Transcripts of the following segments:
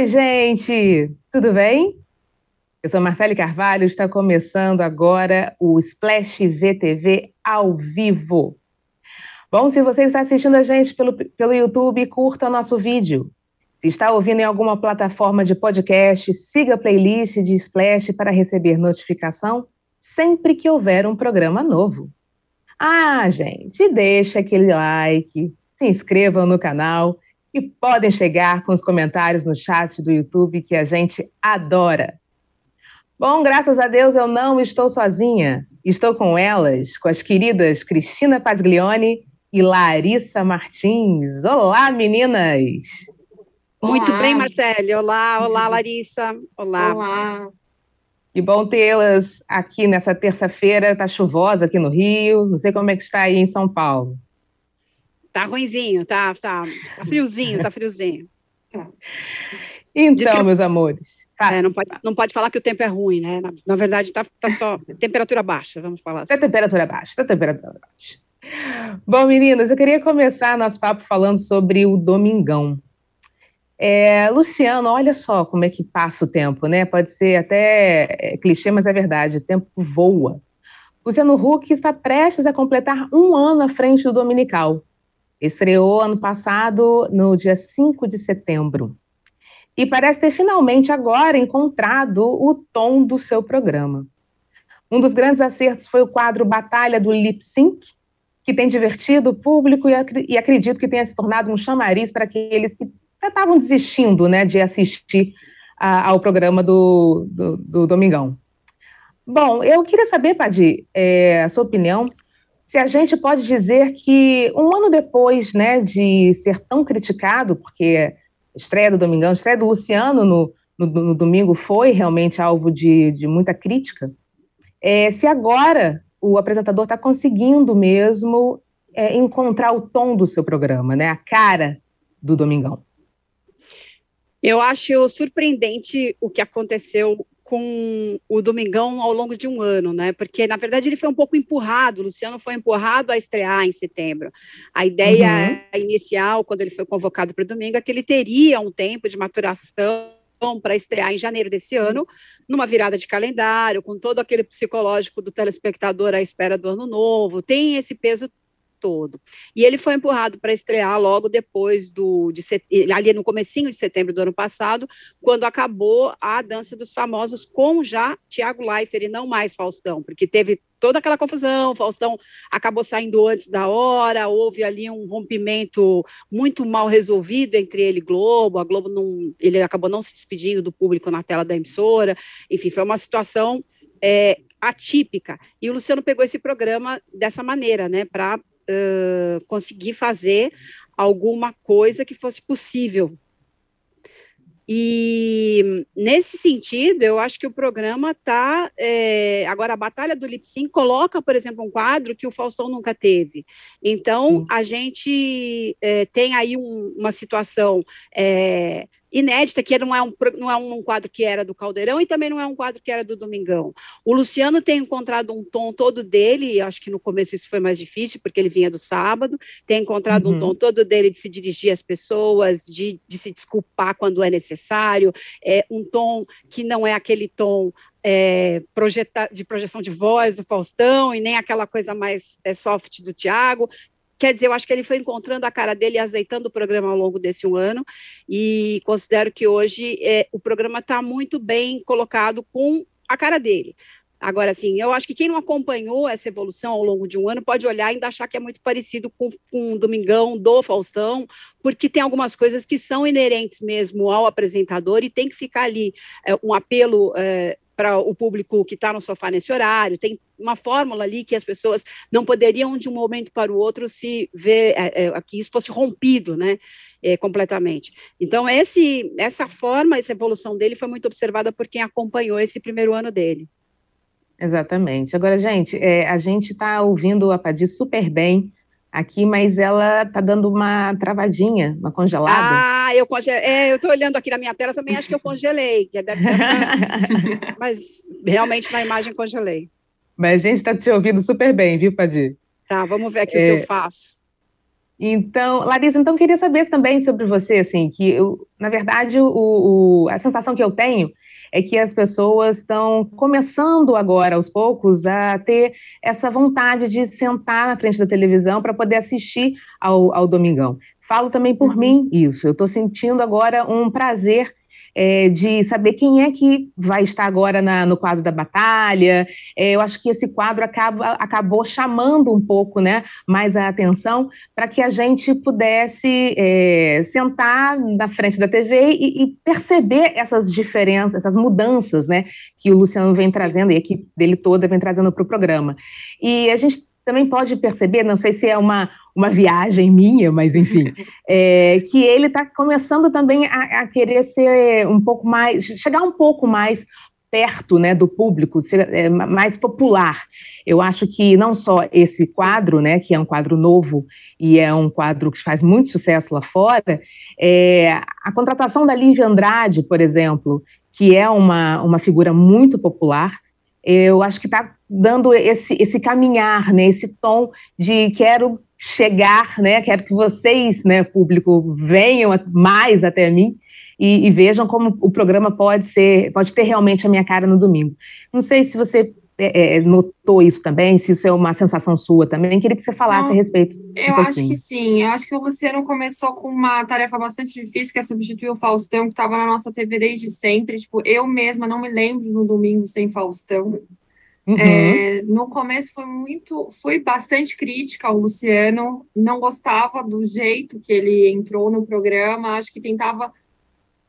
Oi, gente! Tudo bem? Eu sou Marcele Carvalho, está começando agora o Splash VTV ao vivo. Bom, se você está assistindo a gente pelo, pelo YouTube, curta nosso vídeo. Se está ouvindo em alguma plataforma de podcast, siga a playlist de Splash para receber notificação sempre que houver um programa novo. Ah, gente, deixa aquele like, se inscrevam no canal e podem chegar com os comentários no chat do YouTube que a gente adora. Bom, graças a Deus eu não estou sozinha. Estou com elas, com as queridas Cristina Paglione e Larissa Martins. Olá, meninas! Muito olá. bem, Marcele. Olá, olá, Larissa. Olá. Olá. Que bom tê-las aqui nessa terça-feira. Está chuvosa aqui no Rio. Não sei como é que está aí em São Paulo. Tá ruinzinho, tá, tá, tá friozinho, tá friozinho. Então, meus amores. É, não, pode, não pode falar que o tempo é ruim, né? Na, na verdade, tá, tá só temperatura baixa, vamos falar assim. Tá temperatura baixa, tá temperatura baixa. Bom, meninas, eu queria começar nosso papo falando sobre o Domingão. É, Luciano, olha só como é que passa o tempo, né? Pode ser até é, clichê, mas é verdade, o tempo voa. Luciano Huck está prestes a completar um ano à frente do Dominical. Estreou ano passado, no dia 5 de setembro. E parece ter finalmente agora encontrado o tom do seu programa. Um dos grandes acertos foi o quadro Batalha do Lip Sync, que tem divertido o público e, ac e acredito que tenha se tornado um chamariz para aqueles que estavam desistindo né, de assistir a, ao programa do, do, do, Domingão. Bom, eu queria saber, Padi, é, a sua opinião se a gente pode dizer que um ano depois né, de ser tão criticado, porque a estreia do Domingão, a estreia do Luciano no, no, no domingo foi realmente alvo de, de muita crítica, é, se agora o apresentador está conseguindo mesmo é, encontrar o tom do seu programa, né, a cara do Domingão. Eu acho surpreendente o que aconteceu com o Domingão ao longo de um ano, né? Porque, na verdade, ele foi um pouco empurrado, o Luciano foi empurrado a estrear em setembro. A ideia uhum. inicial, quando ele foi convocado para o domingo, é que ele teria um tempo de maturação para estrear em janeiro desse ano, numa virada de calendário, com todo aquele psicológico do telespectador à espera do ano novo, tem esse peso todo. E ele foi empurrado para estrear logo depois do de ali no comecinho de setembro do ano passado, quando acabou a dança dos famosos com já Tiago Leifert e não mais Faustão, porque teve toda aquela confusão, Faustão acabou saindo antes da hora, houve ali um rompimento muito mal resolvido entre ele e Globo, a Globo não, ele acabou não se despedindo do público na tela da emissora, enfim, foi uma situação é, atípica. E o Luciano pegou esse programa dessa maneira, né, para conseguir fazer alguma coisa que fosse possível. E nesse sentido, eu acho que o programa está. É, agora, a Batalha do Lip Sync coloca, por exemplo, um quadro que o Faustão nunca teve. Então, a gente é, tem aí um, uma situação. É, inédita, que não é, um, não é um quadro que era do Caldeirão e também não é um quadro que era do Domingão. O Luciano tem encontrado um tom todo dele, acho que no começo isso foi mais difícil, porque ele vinha do sábado, tem encontrado uhum. um tom todo dele de se dirigir às pessoas, de, de se desculpar quando é necessário, é um tom que não é aquele tom é, projeta, de projeção de voz do Faustão e nem aquela coisa mais é, soft do Tiago, Quer dizer, eu acho que ele foi encontrando a cara dele e azeitando o programa ao longo desse um ano, e considero que hoje é, o programa está muito bem colocado com a cara dele. Agora, assim, eu acho que quem não acompanhou essa evolução ao longo de um ano pode olhar e ainda achar que é muito parecido com, com o Domingão do Faustão, porque tem algumas coisas que são inerentes mesmo ao apresentador e tem que ficar ali é, um apelo é, para o público que está no sofá nesse horário, tem uma fórmula ali que as pessoas não poderiam de um momento para o outro se ver é, é, que isso fosse rompido, né? É, completamente. Então, esse, essa forma, essa evolução dele foi muito observada por quem acompanhou esse primeiro ano dele. Exatamente. Agora, gente, é, a gente está ouvindo a Padi super bem aqui, mas ela tá dando uma travadinha, uma congelada. Ah, eu congelei. É, eu tô olhando aqui na minha tela também, acho que eu congelei, que deve ser essa... mas realmente na imagem congelei. Mas a gente está te ouvindo super bem, viu, Padir? Tá, vamos ver aqui é... o que eu é. faço. Então, Larissa, então queria saber também sobre você, assim, que eu, na verdade, o, o, a sensação que eu tenho é que as pessoas estão começando agora, aos poucos, a ter essa vontade de sentar na frente da televisão para poder assistir ao, ao Domingão. Falo também por uhum. mim isso. Eu estou sentindo agora um prazer é, de saber quem é que vai estar agora na, no quadro da batalha. É, eu acho que esse quadro acaba, acabou chamando um pouco né, mais a atenção para que a gente pudesse é, sentar na frente da TV e, e, perceber essas diferenças, essas mudanças né, que o Luciano vem trazendo e a equipe dele toda vem trazendo para o programa. E a gente também pode perceber, não sei se é uma, uma viagem minha, mas enfim, é, que ele está começando também a, a, querer ser um pouco mais, chegar um pouco mais perto né, do público, ser é, mais popular. Eu acho que não só esse quadro, né, que é um quadro novo e é um quadro que faz muito sucesso lá fora, é, a contratação da Lívia Andrade, por exemplo, que é uma, uma figura muito popular, eu acho que está dando esse, esse caminhar, né, esse tom de quero chegar, né, quero que vocês, né, público, venham mais até mim e, e, vejam como o programa pode ser, pode ter realmente a minha cara no domingo. Não sei se você é, é notou isso também, se isso é uma sensação sua também, queria que você falasse Não, a respeito. Eu um acho que sim, eu acho que o Luciano começou com uma tarefa bastante difícil, que é substituir o Faustão, que estava na nossa TV desde sempre, tipo, eu mesma não me lembro no domingo sem Faustão, Uhum. É, no começo foi muito, fui bastante crítica ao Luciano, não gostava do jeito que ele entrou no programa, acho que tentava.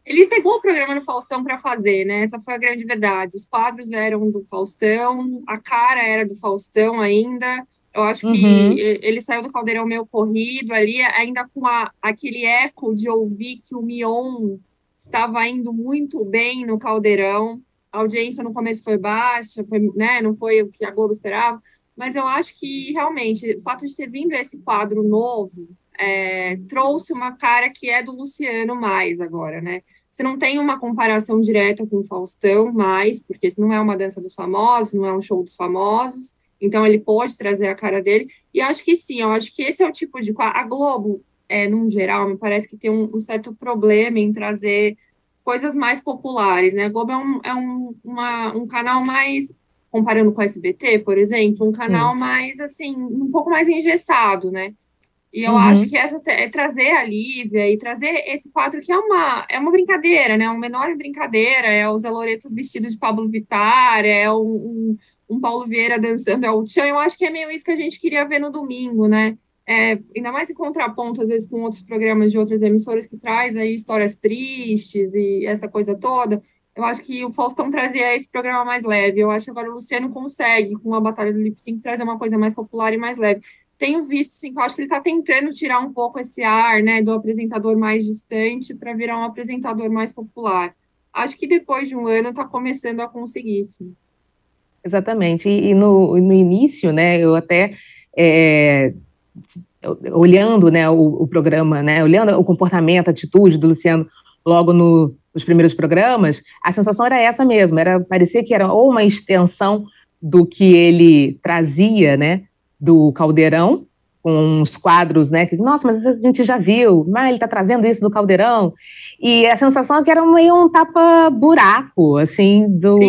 Ele pegou o programa no Faustão para fazer, né? Essa foi a grande verdade. Os quadros eram do Faustão, a cara era do Faustão ainda. Eu acho que uhum. ele saiu do caldeirão meio corrido ali, ainda com a, aquele eco de ouvir que o Mion estava indo muito bem no caldeirão a audiência no começo foi baixa, foi, né, não foi o que a Globo esperava, mas eu acho que realmente o fato de ter vindo esse quadro novo é, trouxe uma cara que é do Luciano mais agora, né? Você não tem uma comparação direta com o Faustão mais, porque não é uma dança dos famosos, não é um show dos famosos, então ele pode trazer a cara dele. E acho que sim, eu acho que esse é o tipo de a Globo, é, num geral, me parece que tem um, um certo problema em trazer coisas mais populares, né? A Globo é um, é um, uma, um canal mais, comparando com o SBT, por exemplo, um canal mais, assim, um pouco mais engessado, né? E eu uhum. acho que essa é trazer a Lívia e trazer esse quadro que é uma, é uma brincadeira, né? Uma menor brincadeira, é o Zé Loreto vestido de Pablo Vittar, é um, um, um Paulo Vieira dançando é o Tchan, eu acho que é meio isso que a gente queria ver no domingo, né? é, ainda mais em contraponto, às vezes, com outros programas de outras emissoras que traz aí histórias tristes e essa coisa toda, eu acho que o Faustão trazia esse programa mais leve. Eu acho que agora o Luciano consegue, com a Batalha do Lip Sync, trazer uma coisa mais popular e mais leve. Tenho visto, sim, eu acho que ele está tentando tirar um pouco esse ar, né, do apresentador mais distante para virar um apresentador mais popular. Acho que depois de um ano está começando a conseguir, sim. Exatamente. E, e no, no início, né, eu até é, olhando né, o, o, programa, né, olhando o comportamento, a atitude do Luciano logo no, nos primeiros programas, a sensação era essa mesmo, era parecia que era ou uma extensão do que ele trazia, né, do Caldeirão, com uns quadros, né, que, nossa, mas a gente já viu, mas ele está trazendo isso do Caldeirão, e a sensação é que era meio um tapa-buraco, assim, do,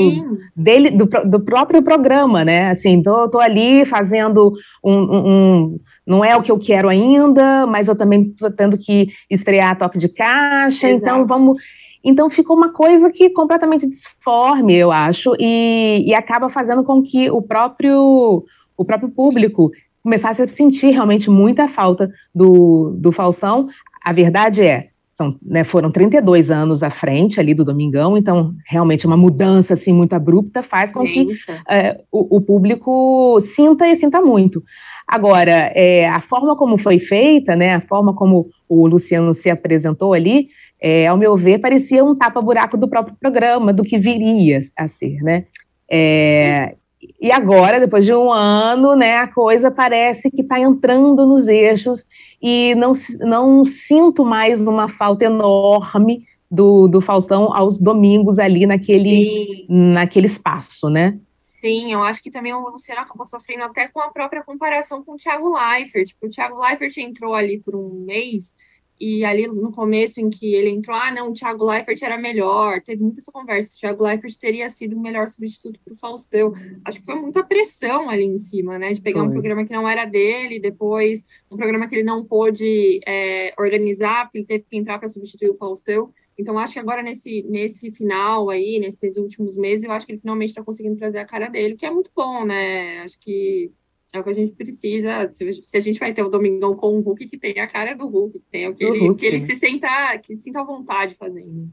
dele, do, do, próprio programa, né, assim, tô, tô ali fazendo um, um, um, não é o que eu quero ainda, mas eu também tô tendo que estrear toque de caixa, então Exato. então vamos... Então ficou uma coisa que completamente disforme, eu acho, e, e acaba fazendo com que o próprio o próprio público começasse a sentir realmente muita falta do, do Faustão. A verdade é, são, né, foram 32 anos à frente ali do Domingão, então realmente uma mudança assim muito abrupta faz com que é, o, o, público sinta e sinta muito. Agora, é, a forma como foi feita, né, a forma como o Luciano se apresentou ali, é, ao meu ver, parecia um tapa-buraco do próprio programa, do que viria a ser, né? É, e agora, depois de um ano, né, a coisa parece que está entrando nos eixos e não, não sinto mais uma falta enorme do, do Faustão aos domingos ali naquele, naquele espaço, né? Sim, eu acho que também o Luciano acabou sofrendo até com a própria comparação com o Thiago Leifert. Tipo, o Thiago Leifert entrou ali por um mês e ali no começo em que ele entrou, ah, não, o Thiago Leifert era melhor, teve muita essa conversa, o Thiago Leifert teria sido o melhor substituto para o Faustão. Acho que foi muita pressão ali em cima, né, de pegar foi. um programa que não era dele, depois um programa que ele não pôde é, organizar, porque ele teve que entrar para substituir o Faustão. Então, acho que agora nesse, nesse final aí, nesses últimos meses, eu acho que ele finalmente está conseguindo trazer a cara dele, o que é muito bom, né? Acho que é o que a gente precisa. Se, a gente vai ter o Domingão com o Hulk, que tem a cara do Hulk, que tem o que, ele, Hulk, que ele né? se senta, que sinta à vontade fazendo.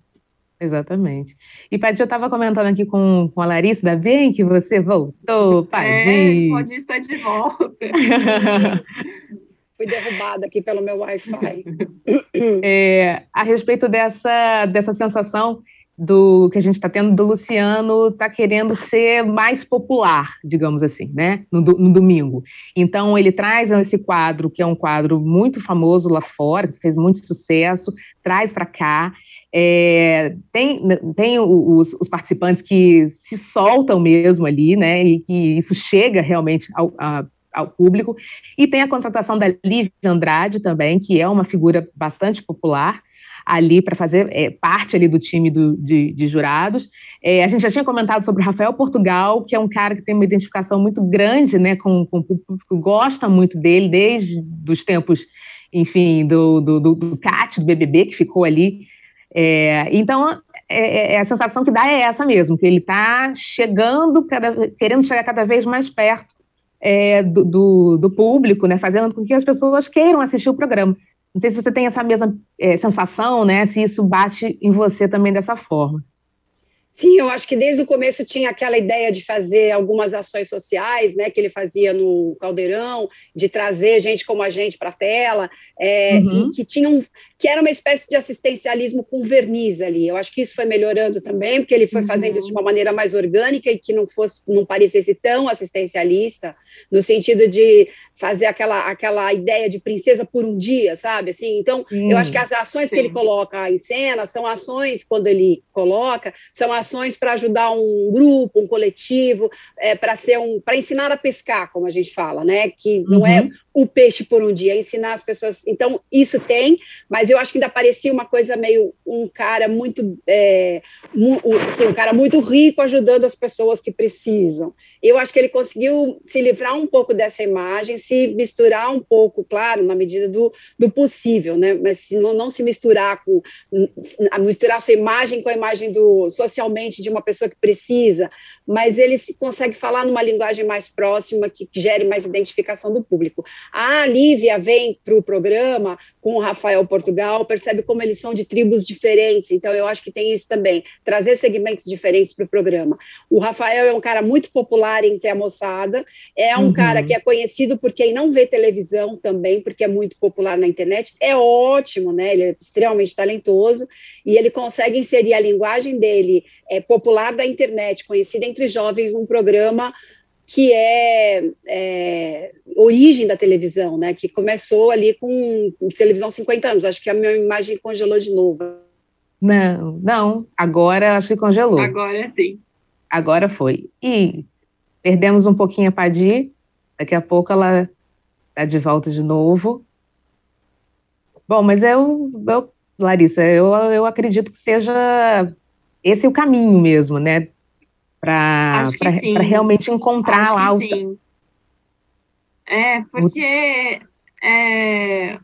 Exatamente. E, Paty, eu estava comentando aqui com, com a Larissa, da bem que você voltou, Paty. É, pode estar de volta. Fui derrubada aqui pelo meu Wi-Fi. É, a respeito dessa, dessa sensação do que a gente está tendo do Luciano está querendo ser mais popular, digamos assim, né? No, no, domingo. Então ele traz esse quadro que é um quadro muito famoso lá fora, que fez muito sucesso, traz para cá. É, tem tem os, os, participantes que se soltam mesmo ali, né? E que isso chega realmente ao, a, ao público. E tem a contratação da Lívia Andrade também, que é uma figura bastante popular ali para fazer é, parte ali do time do, de, de jurados. É, a gente já tinha comentado sobre o Rafael Portugal, que é um cara que tem uma identificação muito grande né, com, com o público, gosta muito dele desde os tempos, enfim, do, do, do, do CAT, do BBB, que ficou ali. É, então, é, é, é, a sensação que dá é essa mesmo, que ele está chegando, cada, querendo chegar cada vez mais perto é, do, do, do, público, né, fazendo com que as pessoas queiram assistir o programa. Não sei se você tem essa mesma é, sensação, né? Se isso bate em você também dessa forma. Sim, eu acho que desde o começo tinha aquela ideia de fazer algumas ações sociais, né, que ele fazia no Caldeirão, de trazer gente como a gente para a tela, é, uhum. e que tinham, que era uma espécie de assistencialismo com verniz ali. Eu acho que isso foi melhorando também, porque ele foi uhum. fazendo isso de uma maneira mais orgânica e que não fosse, não parecesse tão assistencialista, no sentido de fazer aquela, aquela ideia de princesa por um dia, sabe? Assim, então, uhum. eu acho que as ações Sim. que ele coloca em cena são ações quando ele coloca, são para ajudar um grupo, um coletivo, é, para ser um, para ensinar a pescar, como a gente fala, né? Que não é uhum. é o peixe por um dia, é ensinar as pessoas. Então isso tem, mas eu acho que ainda parecia uma coisa meio um cara muito, é, assim, um cara muito rico ajudando as pessoas que precisam. Eu acho que ele conseguiu se livrar um pouco dessa imagem, se misturar um pouco, claro, na medida do, do possível, né? Mas se não, não se misturar com misturar sua imagem com a imagem do socialmente de uma pessoa que precisa, mas ele se consegue falar numa linguagem mais próxima, que, que gere mais identificação do público. A Lívia vem para o programa com o Rafael Portugal, percebe como eles são de tribos diferentes, então eu acho que tem isso também, trazer segmentos diferentes para o programa. O Rafael é um cara muito popular entre a moçada, é um uhum. cara que é conhecido por quem não vê televisão também, porque é muito popular na internet, é ótimo, né? Ele é extremamente talentoso e ele consegue inserir a linguagem dele é, popular da internet, conhecida entre jovens num programa que é, é, origem da televisão, né? Que começou ali com, com televisão 50 anos. Acho que a minha imagem congelou de novo. Não, não. Agora acho que congelou. Agora sim. Agora foi. E perdemos um pouquinho a Padi. Daqui a pouco ela está de volta de novo. Bom, mas eu, eu Larissa, eu, eu acredito que seja esse é o caminho mesmo, né? Para realmente encontrar Acho lá o. Sim. É, porque é,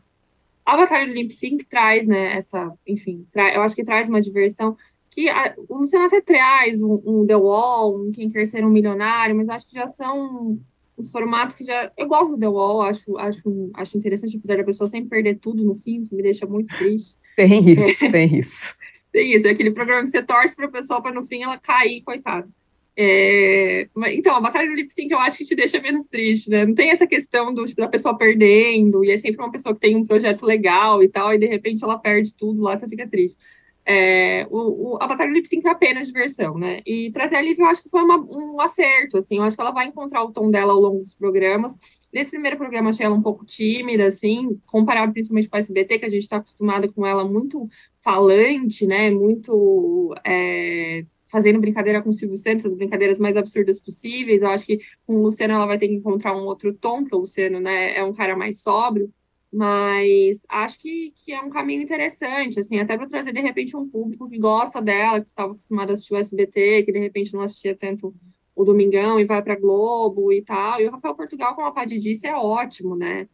a Batalha do Lip Sync traz, né, essa, enfim, eu acho que traz uma diversão que a, o Luciano até traz um, um, The Wall, um Quem Quer Ser um Milionário, mas acho que já são os formatos que já. Eu gosto do The Wall, acho, acho, acho interessante, apesar da pessoa sempre perder tudo no fim, que me deixa muito triste. Tem isso, tem isso. Tem isso, é aquele programa que você torce para a pessoa para no fim ela cair, coitada. É, então, a batalha do lip sync eu acho que te deixa menos triste, né? Não tem essa questão do, da pessoa perdendo, e é sempre uma pessoa que tem um projeto legal e tal, e de repente ela perde tudo lá, você fica triste. É, o, o, a Batalha Lip Sync é apenas diversão, né? E trazer a Lívia eu acho que foi uma, um acerto, assim, eu acho que ela vai encontrar o tom dela ao longo dos programas. Nesse primeiro programa achei ela um pouco tímida, assim, comparado principalmente com a SBT, que a gente está acostumado com ela muito falante, né? Muito. É, fazendo brincadeira com o Silvio Santos, as brincadeiras mais absurdas possíveis. Eu acho que com o Luciano ela vai ter que encontrar um outro tom, porque o Luciano né, é um cara mais sóbrio, mas acho que, que é um caminho interessante, assim, até para trazer de repente um público que gosta dela, que estava acostumado a assistir o SBT, que de repente não assistia tanto o Domingão e vai para Globo e tal. E o Rafael Portugal, como a Paty disse, é ótimo, né?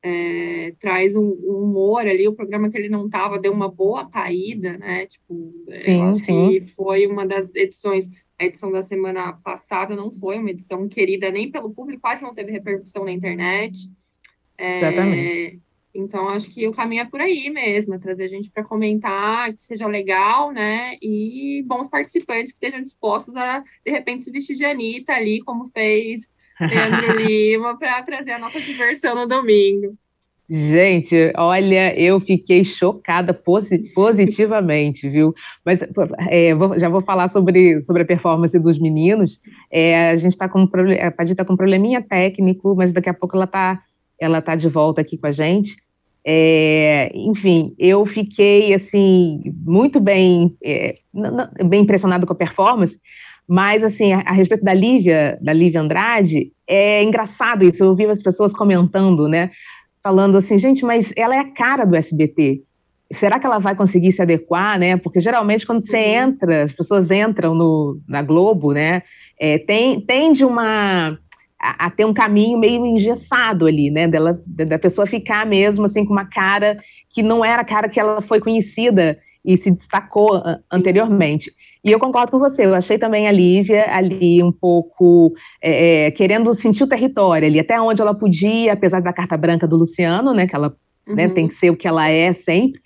É, traz um, um, humor ali, o programa que ele não estava deu uma boa caída, né? Tipo, sim, acho sim. que foi uma das edições, a edição da semana passada não foi uma edição querida nem pelo público, quase não teve repercussão na internet. É, Exatamente. Então, acho que o caminho é por aí mesmo, é trazer gente para comentar, que seja legal, né? E bons participantes que estejam dispostos a, de repente, se vestir de Anitta ali, como fez Leandro Lima, para trazer a nossa diversão no domingo. Gente, olha, eu fiquei chocada posi positivamente, viu? Mas é, vou, já vou falar sobre, sobre a performance dos meninos. É, a gente está com a Padir está com um probleminha técnico, mas daqui a pouco ela está ela tá de volta aqui com a gente. É, enfim, eu fiquei assim muito bem, é, bem impressionado com a performance, mas assim a, a, respeito da Lívia, da Lívia Andrade, é engraçado isso. Eu ouvi as pessoas comentando, né, falando assim, gente, mas ela é a cara do SBT. Será que ela vai conseguir se adequar, né? Porque geralmente quando você uhum. entra, as pessoas entram no, na Globo, né? É, tem, tem de uma a, a, ter um caminho meio engessado ali, né? Dela, da pessoa ficar mesmo assim com uma cara que não era a cara que ela foi conhecida e se destacou anteriormente. E eu concordo com você, eu achei também a Lívia ali um pouco é, é, querendo sentir o território ali, até onde ela podia, apesar da carta branca do Luciano, né? Que ela né, uhum. né, tem que ser o que ela é sempre.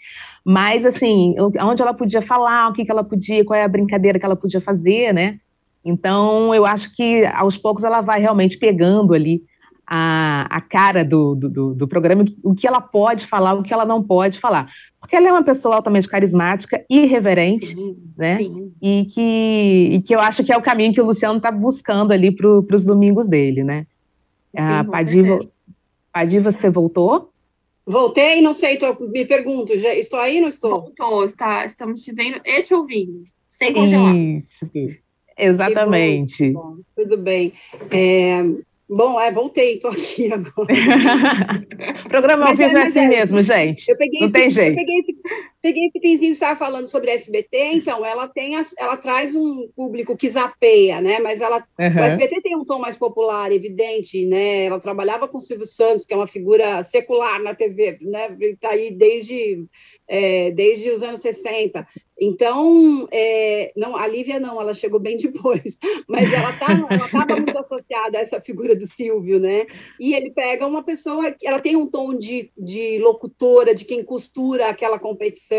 Mas, assim, onde ela podia falar, o que, que ela podia, qual é a brincadeira que ela podia fazer, né? Então, eu acho que aos poucos ela vai realmente pegando ali a, a cara do, do, do, programa, o que ela pode falar, o que ela não pode falar. Porque ela é uma pessoa altamente carismática, irreverente, sim, né? Sim. E, que, e que eu acho que é o caminho que o Luciano está buscando ali para os domingos dele, né? Sim, a Padiva, Padiva, você voltou? Voltei, não sei, tô, me pergunto, já, estou aí ou não estou? Voltou, está, estamos te vendo e te ouvindo, sem congelar. Isso. Exatamente. Bom, tudo bem. É, bom, é, voltei, estou aqui agora. Programa ao vivo é, é assim é, mesmo, gente. Eu peguei, Não tem jeito. Eu peguei, peguei esse pinzinho que estava falando sobre SBT, então, ela tem as, ela traz um público que zapeia, né? Mas ela, uhum. o SBT tem um tom mais popular, evidente, né? Ela trabalhava com o Silvio Santos, que é uma figura secular na TV, né? Está aí desde é, desde os anos 60. Então, é, não, a Lívia não, ela chegou bem depois, mas ela estava ela muito associada a essa figura do Silvio, né? E ele pega uma pessoa, ela tem um tom de, de locutora, de quem costura aquela competição,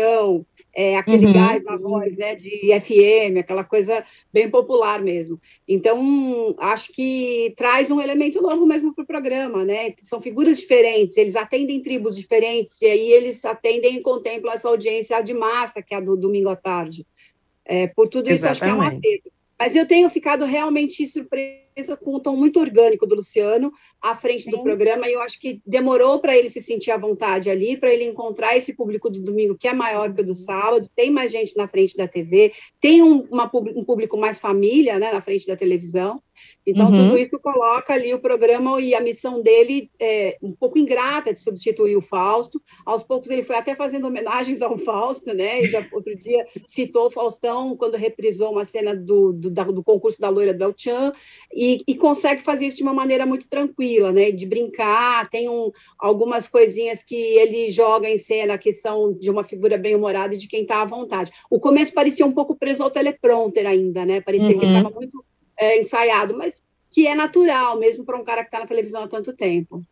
é, aquele uhum. gás na voz, né, de FM, aquela coisa bem popular mesmo. Então, acho que traz um elemento novo mesmo para o programa, né? São figuras diferentes, eles atendem tribos diferentes, e aí eles atendem e contemplam essa audiência de massa, que é a do domingo à tarde. É, por tudo isso, Exatamente. acho que é um acerto. Mas eu tenho ficado realmente surpresa com o tom muito orgânico do Luciano à frente do programa, e eu acho que demorou para ele se sentir à vontade ali, para ele encontrar esse público do domingo que é maior que o do sábado, tem mais gente na frente da TV, tem um, uma, um público mais família né, na frente da televisão. Então, uhum. tudo isso coloca ali o programa e a missão dele é, um pouco ingrata de substituir o Fausto. Aos poucos ele foi até fazendo homenagens ao Fausto, né? E já outro dia citou o Faustão quando reprisou uma cena do, do, do concurso da loira do El Chan, e, e, consegue fazer isso de uma maneira muito tranquila, né? De brincar, tem um, algumas coisinhas que ele joga em cena que são de uma figura bem humorada e de quem está à vontade. O começo parecia um pouco preso ao teleprompter ainda, né? Parecia uhum. que ele estava muito é, ensaiado, mas que é natural, mesmo para um cara que está na televisão há tanto tempo.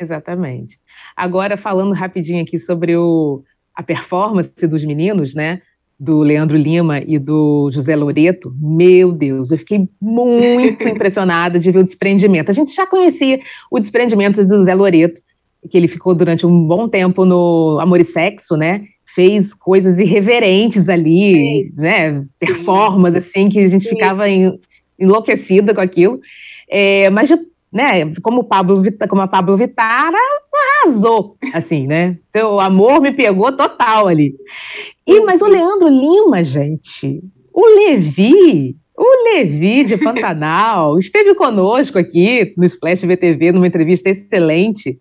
Exatamente. Agora, falando rapidinho aqui sobre o, a performance dos meninos, né? Do Leandro Lima e do José Loreto, meu Deus, eu fiquei muito impressionada de ver o desprendimento. A gente já conhecia o desprendimento do José Loreto, que ele ficou durante um bom tempo no Amor e Sexo, né? Fez coisas irreverentes ali, Sim. né? Performance, assim, que a gente Sim. ficava em, enlouquecida com aquilo. É, mas, né, como, Pablo, como a Pablo Vittar arrasou, assim, né? Seu amor me pegou total ali. E, mas o Leandro Lima, gente, o Levi, o Levi de Pantanal, esteve conosco aqui no Splash VTV, numa entrevista excelente.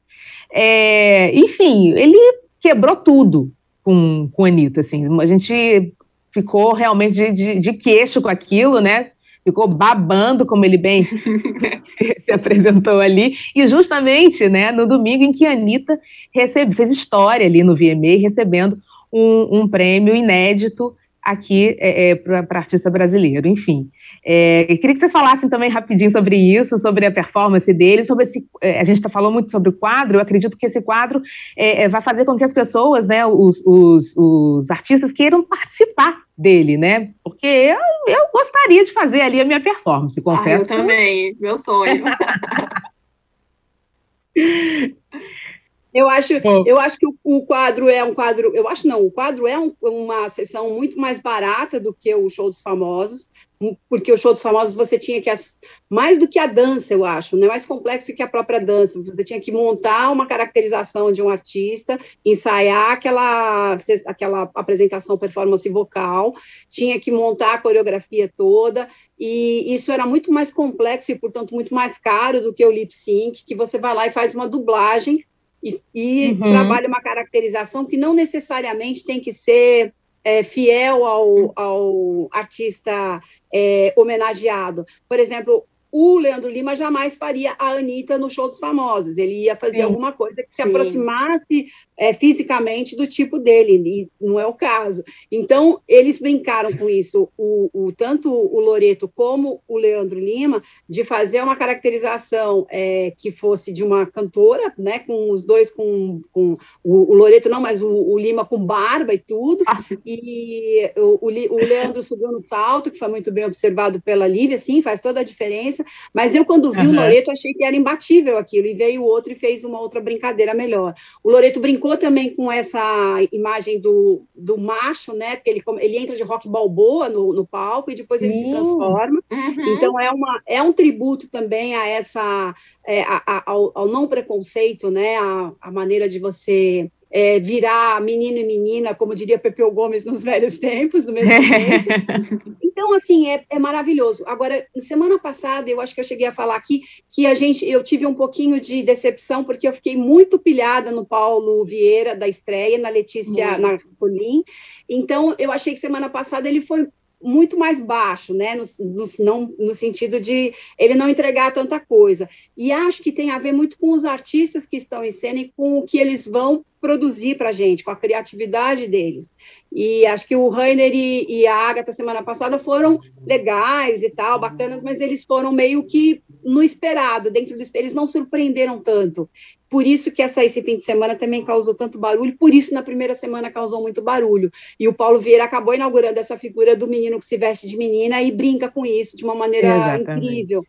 É, enfim, ele quebrou tudo com, com a Anitta, assim. A gente ficou realmente de, de, de queixo com aquilo, né? Ficou babando, como ele bem se apresentou ali, e justamente né, no domingo em que a Anitta recebe, fez história ali no VMA, recebendo um, um prêmio inédito aqui é, é, para artista brasileiro, enfim. É, queria que vocês falassem também rapidinho sobre isso, sobre a performance dele, sobre esse. É, a gente está falando muito sobre o quadro, eu acredito que esse quadro é, é, vai fazer com que as pessoas, né, os, os, os, artistas queiram participar dele, né? Porque eu, eu gostaria de fazer ali a minha performance, confesso. Ah, eu também, meu sonho. Eu acho, eu acho que o, o, quadro é um quadro, eu acho não, o quadro é um, uma sessão muito mais barata do que o show dos famosos, porque o show dos famosos você tinha que, mais do que a dança, eu acho, não é mais complexo que a própria dança, você tinha que montar uma caracterização de um artista, ensaiar aquela, aquela apresentação, performance vocal, tinha que montar a coreografia toda, e isso era muito mais complexo e, portanto, muito mais caro do que o lip sync, que você vai lá e faz uma dublagem e, e uhum. trabalha uma caracterização que não necessariamente tem que ser é, fiel ao, ao artista é, homenageado. Por exemplo, o Leandro Lima jamais faria a Anitta no show dos famosos. Ele ia fazer Sim. alguma coisa que se Sim. aproximasse é, fisicamente do tipo dele, e não é o caso. Então, eles brincaram com isso, o, o tanto o Loreto como o Leandro Lima, de fazer uma caracterização é, que fosse de uma cantora, né, com os dois com, com o, o Loreto não, mas o, o, Lima com barba e tudo, ah. e o, o Leandro subiu no salto, que foi muito bem observado pela Lívia, sim, faz toda a diferença, mas eu, quando vi uhum. o Loreto, achei que era imbatível aquilo, e veio o outro e fez uma outra brincadeira melhor. O Loreto brincou também com essa imagem do, do macho, né? Porque ele, ele entra de rock balboa no, no palco e depois ele se transforma. Uhum. Então é, uma, é um tributo também a essa é, a, a, ao, ao, não preconceito, né? A, a maneira de você é, virar menino e menina, como diria Pepeu Gomes nos velhos tempos, do mesmo tempo. Então, assim, é, é, maravilhoso. Agora, semana passada, eu acho que eu cheguei a falar aqui que a gente, eu tive um pouquinho de decepção, porque eu fiquei muito pilhada no Paulo Vieira, da estreia, na Letícia, na Colim. Então, eu achei que semana passada ele foi muito mais baixo, né, no, no, não, no sentido de ele não entregar tanta coisa. E acho que tem a ver muito com os artistas que estão em cena e com o que eles vão produzir para a gente, com a criatividade deles. E acho que o Rainer e, e a Agatha semana passada foram legais e tal, bacanas, mas eles foram meio que no esperado, dentro do eles não surpreenderam tanto. Por isso que essa, esse fim de semana também causou tanto barulho, por isso na primeira semana causou muito barulho. E o Paulo Vieira acabou inaugurando essa figura do menino que se veste de menina e brinca com isso de uma maneira Exatamente. incrível.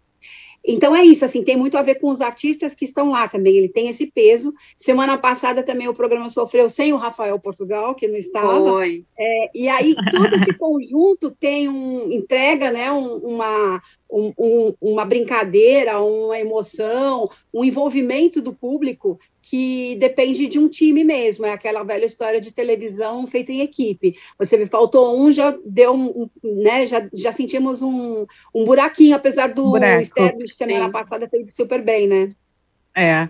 Então é isso, assim, tem muito a ver com os artistas que estão lá também, ele tem esse peso. Semana passada também o programa sofreu sem o Rafael Portugal, que não estava. Foi. É, e aí todo esse conjunto tem um entrega, né, um, uma, um, um, uma brincadeira, uma emoção, um envolvimento do público que depende de um time mesmo, é aquela velha história de televisão feita em equipe. Você me faltou um, já deu um, né, já, já sentimos um, um buraquinho, apesar do externo de semana passada ter ido super bem, né? É.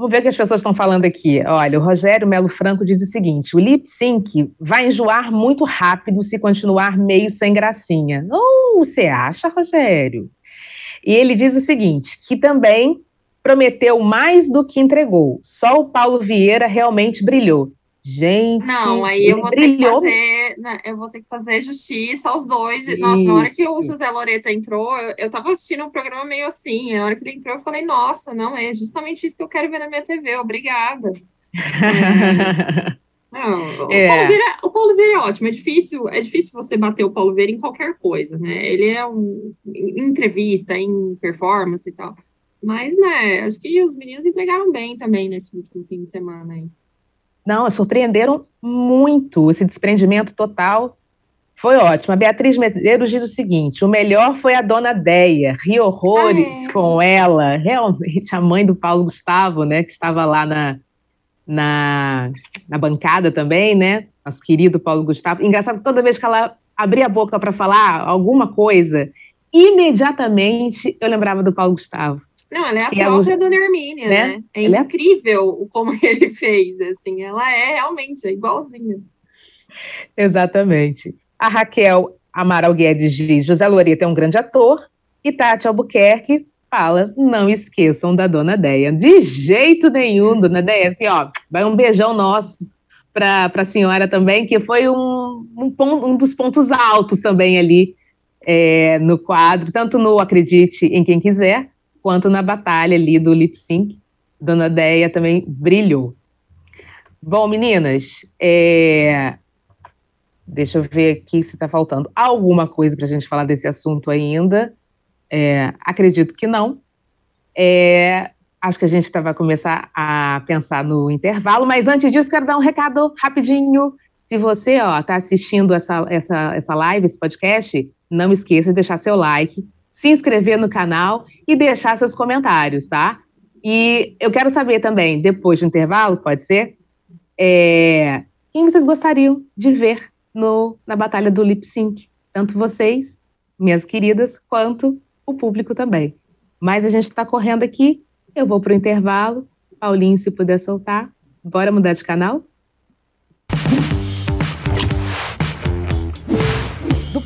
Vamos ver o que as pessoas estão falando aqui. Olha, o Rogério Melo Franco diz o seguinte: o lip sync vai enjoar muito rápido se continuar meio sem gracinha. Oh, você acha, Rogério? E ele diz o seguinte: que também prometeu mais do que entregou. Só o Paulo Vieira realmente brilhou. Gente, não, aí eu vou brilhou. ter que fazer, né, eu vou ter que fazer justiça aos dois. Nossa, na hora que o José Loreto entrou, eu, eu tava assistindo um programa meio assim. Na hora que ele entrou, eu falei, nossa, não, é justamente isso que eu quero ver na minha TV, obrigada. Não, o, é. Paulo Vieira, o Paulo Vieira é ótimo, é difícil, é difícil você bater o Paulo Vieira em qualquer coisa, né? Ele é um em entrevista, em performance e tal. Mas, né, acho que os meninos entregaram bem também nesse último fim de semana aí. Não, surpreenderam muito. Esse desprendimento total foi ótimo. A Beatriz Medeiros diz o seguinte: o melhor foi a dona Deia, ri horrores ah, é. com ela. Realmente, a mãe do Paulo Gustavo, né, que estava lá na, na, na bancada também, né? Nosso querido Paulo Gustavo. Engraçado, toda vez que ela abria a boca para falar alguma coisa, imediatamente eu lembrava do Paulo Gustavo. Não, ela é a própria é, Dona Hermínia, né? né? É ela é incrível é... como ele fez, assim, ela é realmente é igualzinha. Exatamente. A Raquel Amaral Guedes diz, José Loreto é um grande ator, e Tati Albuquerque fala, não esqueçam da Dona Deia. De jeito nenhum, Dona Deia, assim, ó, vai um beijão nosso para a senhora também, que foi um, um, um, dos pontos altos também ali é, no quadro, tanto no Acredite em Quem Quiser, quanto na batalha ali do lip sync. Dona Deia também brilhou. Bom, meninas, é... deixa eu ver aqui se está faltando alguma coisa para a gente falar desse assunto ainda. É... Acredito que não. É... Acho que a gente vai começar a pensar no intervalo, mas antes disso, quero dar um recado rapidinho. Se você está assistindo essa, essa, essa live, esse podcast, não esqueça de deixar seu like, se inscrever no canal e deixar seus comentários, tá? E eu quero saber também, depois do intervalo, pode ser, é, quem vocês gostariam de ver no, na batalha do lip sync? Tanto vocês, minhas queridas, quanto o público também. Mas a gente está correndo aqui eu vou para o intervalo. Paulinho, se puder soltar. Bora mudar de canal?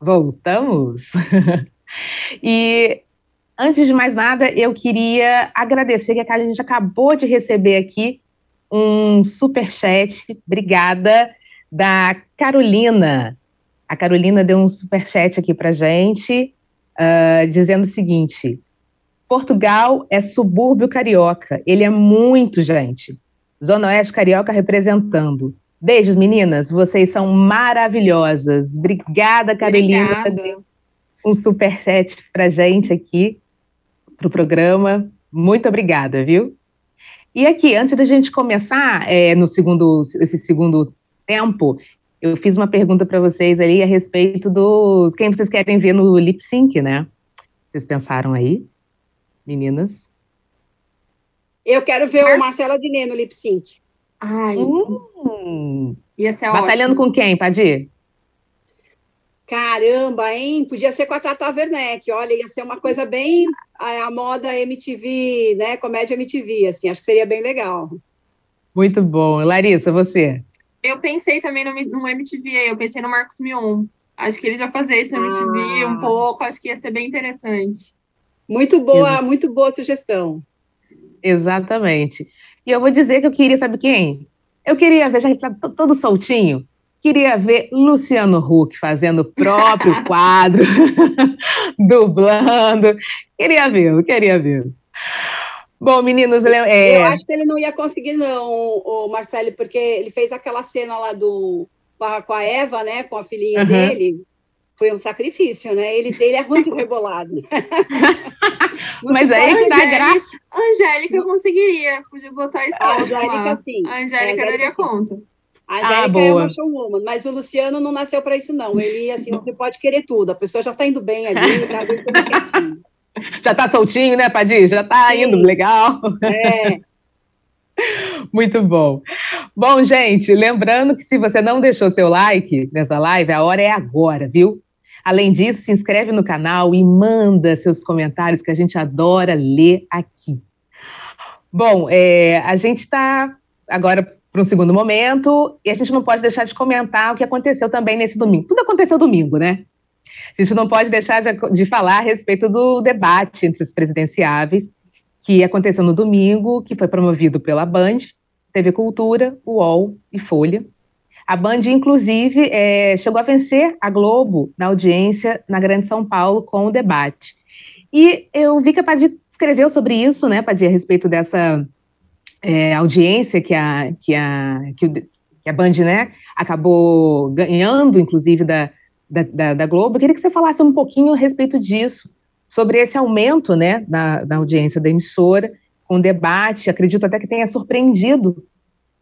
Voltamos? e antes de mais nada, eu queria agradecer que a gente acabou de receber aqui um super chat, obrigada, da Carolina. A Carolina deu um super chat aqui para gente, uh, dizendo o seguinte: Portugal é subúrbio carioca, ele é muito gente. Zona Oeste Carioca representando. Beijos, meninas. Vocês são maravilhosas. Obrigada, Carolina. Obrigada. Um superchat pra gente aqui, pro programa. Muito obrigada, viu? E aqui, antes da gente começar, é, no segundo, esse segundo tempo, eu fiz uma pergunta para vocês ali a respeito do quem vocês querem ver no lip sync, né? Vocês pensaram aí, meninas? Eu quero ver Mar... o Marcelo Adnet no lip sync. Ai. Hum. Ia ser Batalhando ótimo. com quem, Padir? Caramba, hein? Podia ser com a Tata Werneck. Olha, ia ser uma coisa bem a, a, moda MTV, né? Comédia MTV, assim. Acho que seria bem legal. Muito bom. Larissa, você? Eu pensei também no, no MTV, eu pensei no Marcos Mion. Acho que ele já fazia isso no MTV ah. um pouco, acho que ia ser bem interessante. Muito boa, Exato. muito boa sugestão. Exatamente. E eu vou dizer que eu queria, sabe quem? Eu queria ver, já que está todo soltinho, queria ver Luciano Huck fazendo o próprio quadro, dublando. Queria ver, queria ver. Bom, meninos, é... eu acho que ele não ia conseguir, não, o Marcelo, porque ele fez aquela cena lá do com a, com a Eva, né, com a filhinha uhum. dele. Foi um sacrifício, né? Ele, ele é muito rebolado. Mas aí que dá graça. Angélica conseguiria, podia botar a esposa a Angélica. Sim. A Angélica, daria conta. A Angélica ah, boa. é uma showwoman, mas o Luciano não nasceu para isso, não. Ele, assim, você pode querer tudo. A pessoa já está indo bem ali, tá quietinho. Já está soltinho, né, Padir? Já está indo legal. É. Muito bom. Bom, gente, lembrando que se você não deixou seu like nessa live, a hora é agora, viu? Além disso, se inscreve no canal e manda seus comentários que a gente adora ler aqui. Bom, é, a gente está agora para um segundo momento e a gente não pode deixar de comentar o que aconteceu também nesse domingo. Tudo aconteceu domingo, né? A gente não pode deixar de, de falar a respeito do debate entre os presidenciáveis que aconteceu no domingo, que foi promovido pela Band, TV Cultura, UOL e Folha. A Band, inclusive, é, chegou a vencer a Globo na audiência na Grande São Paulo com o debate. E eu vi que a Padir escreveu sobre isso, né, Padir, a respeito dessa é, audiência que a, que, a, que, o, que, a Band né, acabou ganhando, inclusive, da, da, da, Globo. Eu queria que você falasse um pouquinho a respeito disso, sobre esse aumento né, da, da audiência da emissora, com debate, acredito até que tenha surpreendido,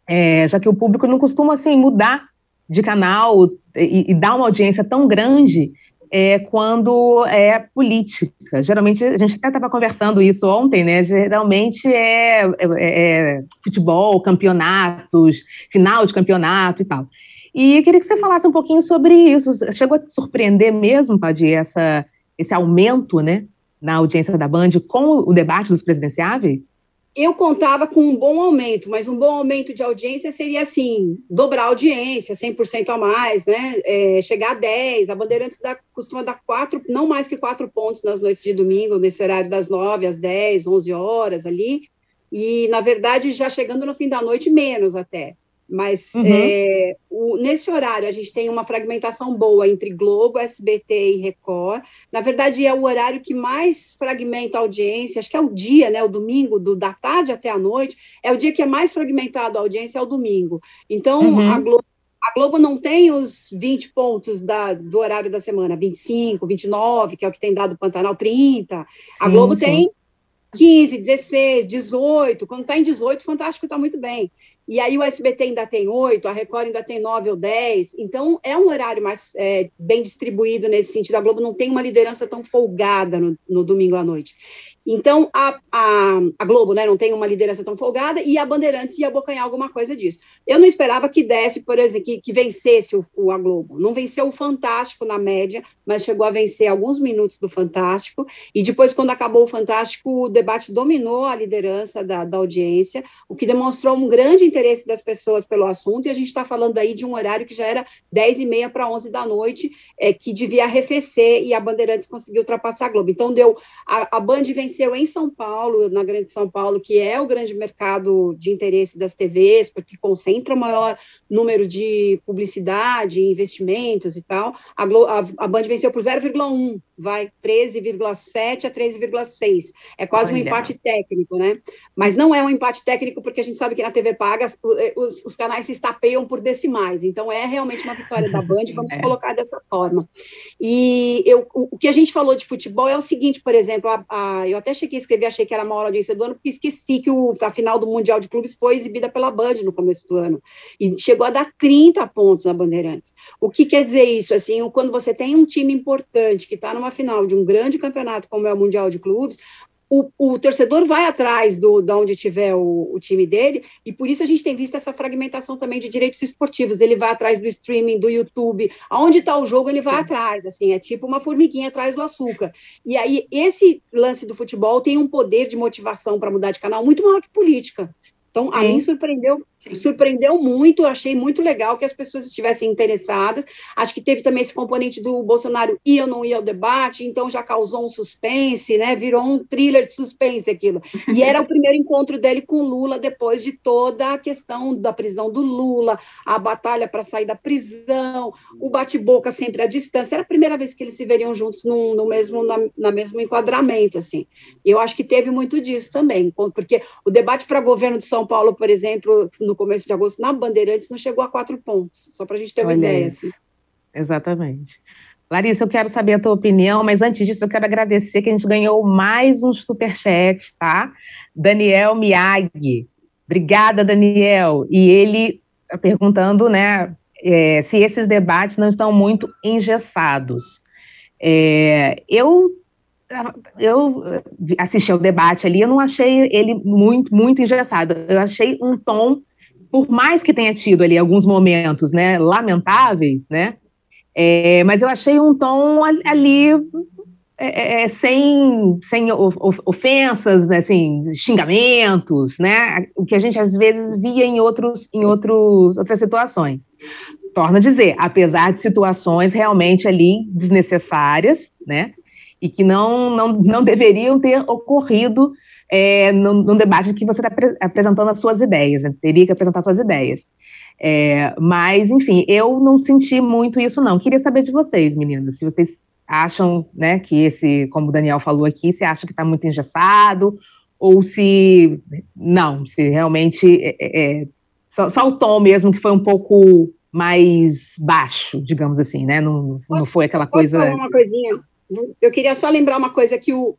é, já que o público não costuma assim, mudar de canal e, e dar uma audiência tão grande é, quando é política. Geralmente, a gente até estava conversando isso ontem, né? Geralmente é, é, é, futebol, campeonatos, final de campeonato e tal. E queria que você falasse um pouquinho sobre isso. Chegou a te surpreender mesmo, Padir, essa esse aumento né, na audiência da Band com o debate dos presidenciáveis? Eu contava com um bom aumento, mas um bom aumento de audiência seria assim: dobrar a audiência, 100% a mais, né? É, chegar a 10. A Bandeirantes dá, costuma dar quatro, não mais que quatro pontos nas noites de domingo, nesse horário das 9 às 10, 11 horas ali. E, na verdade, já chegando no fim da noite, menos até. Mas uhum. é, o, nesse horário a gente tem uma fragmentação boa entre Globo, SBT e Record. Na verdade, é o horário que mais fragmenta a audiência, acho que é o dia, né? O domingo, do, da tarde até a noite, é o dia que é mais fragmentado a audiência, é o domingo. Então, uhum. a Globo a Globo não tem os 20 pontos da, do horário da semana, 25, 29, que é o que tem dado Pantanal, 30. A sim, Globo sim. tem 15, 16, 18. Quando está em 18, Fantástico está muito bem. E aí o SBT ainda tem 8, a Record ainda tem 9 ou 10. Então, é um horário mais é, bem distribuído nesse sentido. A Globo não tem uma liderança tão folgada no, no domingo à noite. Então, a, a, a, Globo né, não tem uma liderança tão folgada e a Bandeirantes ia abocanhar alguma coisa disso. Eu não esperava que desse, por exemplo, que, que vencesse o, o, a Globo. Não venceu o Fantástico na média, mas chegou a vencer alguns minutos do Fantástico. E depois, quando acabou o Fantástico, o debate dominou a liderança da, da audiência, o que demonstrou um grande interesse das pessoas pelo assunto. E a gente está falando aí de um horário que já era 10 e meia para 11 da noite, é, que devia arrefecer e a Bandeirantes conseguiu ultrapassar a Globo. Então, deu a, a Band venceu aconteceu em São Paulo, na Grande São Paulo, que é o grande mercado de interesse das TVs, porque concentra o maior número de publicidade, investimentos e tal. A, a, a Band venceu por 0,1, vai 13,7 a 13,6. É quase Olha. um empate técnico, né? Mas não é um empate técnico porque a gente sabe que na TV paga eh, os, os canais se estapeiam por decimais. Então é realmente uma vitória da Band, vamos é. colocar dessa forma. E eu, o, o, que a gente falou de futebol é o seguinte, por exemplo, a, a, eu até cheguei a escrever, achei que era a maior audiência do ano, porque esqueci que o, a final do Mundial de Clubes foi exibida pela Band no começo do ano. E chegou a dar 30 pontos na Bandeirantes. O que quer dizer isso? Assim, quando você tem um time importante que está numa final de um grande campeonato como é o Mundial de Clubes, o, o, torcedor vai atrás do, de onde tiver o, o, time dele, e por isso a gente tem visto essa fragmentação também de direitos esportivos. Ele vai atrás do streaming, do YouTube, aonde está o jogo, ele Sim. vai atrás. Assim, é tipo uma formiguinha atrás do açúcar. E aí, esse lance do futebol tem um poder de motivação para mudar de canal muito maior que política. Então, Sim. a mim surpreendeu surpreendeu muito, achei muito legal que as pessoas estivessem interessadas. Acho que teve também esse componente do Bolsonaro ir ou não ir ao debate, então já causou um suspense, né? Virou um thriller de suspense aquilo. E era o primeiro encontro dele com Lula depois de toda a questão da prisão do Lula, a batalha para sair da prisão, o bate-boca sempre à distância. Era a primeira vez que eles se veriam juntos no, no mesmo na, na, mesmo enquadramento, assim. E eu acho que teve muito disso também, porque o debate para governo de São Paulo, por exemplo, no começo de agosto, na Bandeirantes, não chegou a quatro pontos, só para a gente ter uma Olha ideia. Assim. Exatamente. Larissa, eu quero saber a tua opinião, mas antes disso eu quero agradecer que a gente ganhou mais um superchat, tá? Daniel Miyagi. Obrigada, Daniel. E ele tá perguntando, né, é, se esses debates não estão muito engessados. É, eu eu assisti ao debate ali, eu não achei ele muito, muito engessado. Eu achei um tom, por mais que tenha tido ali alguns momentos, né, lamentáveis, né, é, mas eu achei um tom ali é, é, sem, sem ofensas, né, assim, xingamentos, né? O que a gente às vezes via em, outros, em outros, outras situações. Torno a dizer, apesar de situações realmente ali desnecessárias, né? E que não, não, não deveriam ter ocorrido é, no, no debate que você está apresentando as suas ideias, né? teria que apresentar suas ideias. É, mas, enfim, eu não senti muito isso, não. Queria saber de vocês, meninas, se vocês acham, né, que esse, como o Daniel falou aqui, se acha que está muito engessado, ou se não, se realmente é, é, é, só, só, o tom mesmo que foi um pouco mais baixo, digamos assim, né? Não, não foi aquela coisa. Falar uma coisinha. Eu queria só lembrar uma coisa que o,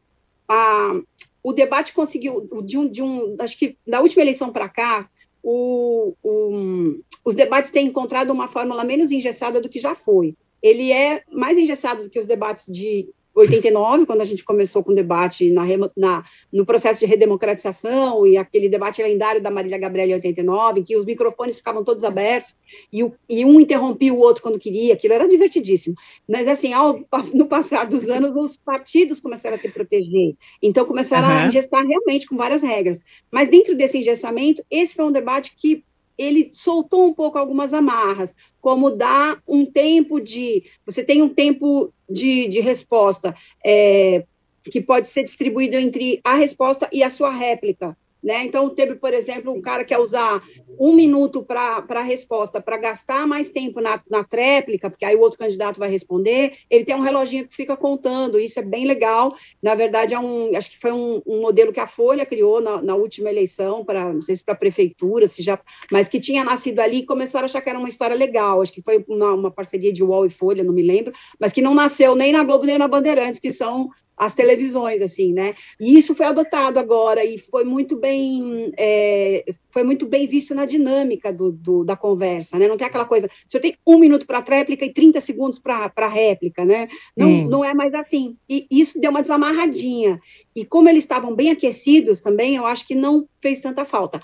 a, o debate conseguiu de um, de um, acho que da última eleição para cá, o, o, os debates têm encontrado uma fórmula menos engessada do que já foi. Ele é mais engessado do que os debates de 89, quando a gente começou com o debate na, na, no processo de redemocratização e aquele debate lendário da Marília Gabriela em 89, em que os microfones ficavam todos abertos e, o, e, um interrompia o outro quando queria, aquilo era divertidíssimo. Mas, assim, ao, no passar dos anos, os partidos começaram a se proteger, então começaram uhum. a ingestar realmente com várias regras. Mas dentro desse engessamento, esse foi um debate que ele soltou um pouco algumas amarras, como dar um tempo de. Você tem um tempo de, de resposta é, que pode ser distribuído entre a resposta e a sua réplica. Né? Então, teve, por exemplo, um cara que quer usar um minuto para a resposta, para gastar mais tempo na, na tréplica, porque aí o outro candidato vai responder, ele tem um reloginho que fica contando, isso é bem legal. Na verdade, é um, acho que foi um, um modelo que a Folha criou na, na última eleição, para não sei se para a prefeitura, se já, mas que tinha nascido ali e começaram a achar que era uma história legal. Acho que foi uma, uma parceria de UOL e Folha, não me lembro, mas que não nasceu nem na Globo nem na Bandeirantes, que são as televisões, assim, né? E isso foi adotado agora e foi muito bem, é, foi muito bem visto na dinâmica do, do, da conversa, né? Não tem aquela coisa, se eu tenho um minuto para a tréplica e 30 segundos para a réplica, né? Não, hum. não é mais assim. E isso deu uma desamarradinha. E como eles estavam bem aquecidos também, eu acho que não fez tanta falta.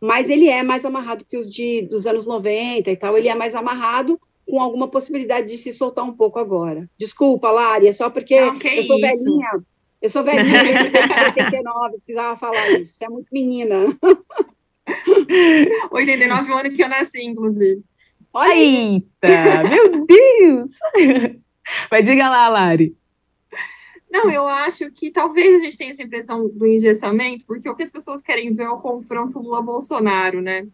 Mas ele é mais amarrado que os de, dos anos 90 e tal, ele é mais amarrado, com alguma possibilidade de se soltar um pouco agora. Desculpa, Lari, é só porque Não, eu sou isso? velhinha. Eu sou velhinha, eu 89, precisava falar isso. Você é muito menina. 89 é o ano que eu nasci, inclusive. Olha Eita, meu Deus! Mas diga lá, Lari. Não, eu acho que talvez a gente tenha essa impressão do engessamento, porque o que as pessoas querem ver é o confronto Lula-Bolsonaro, né?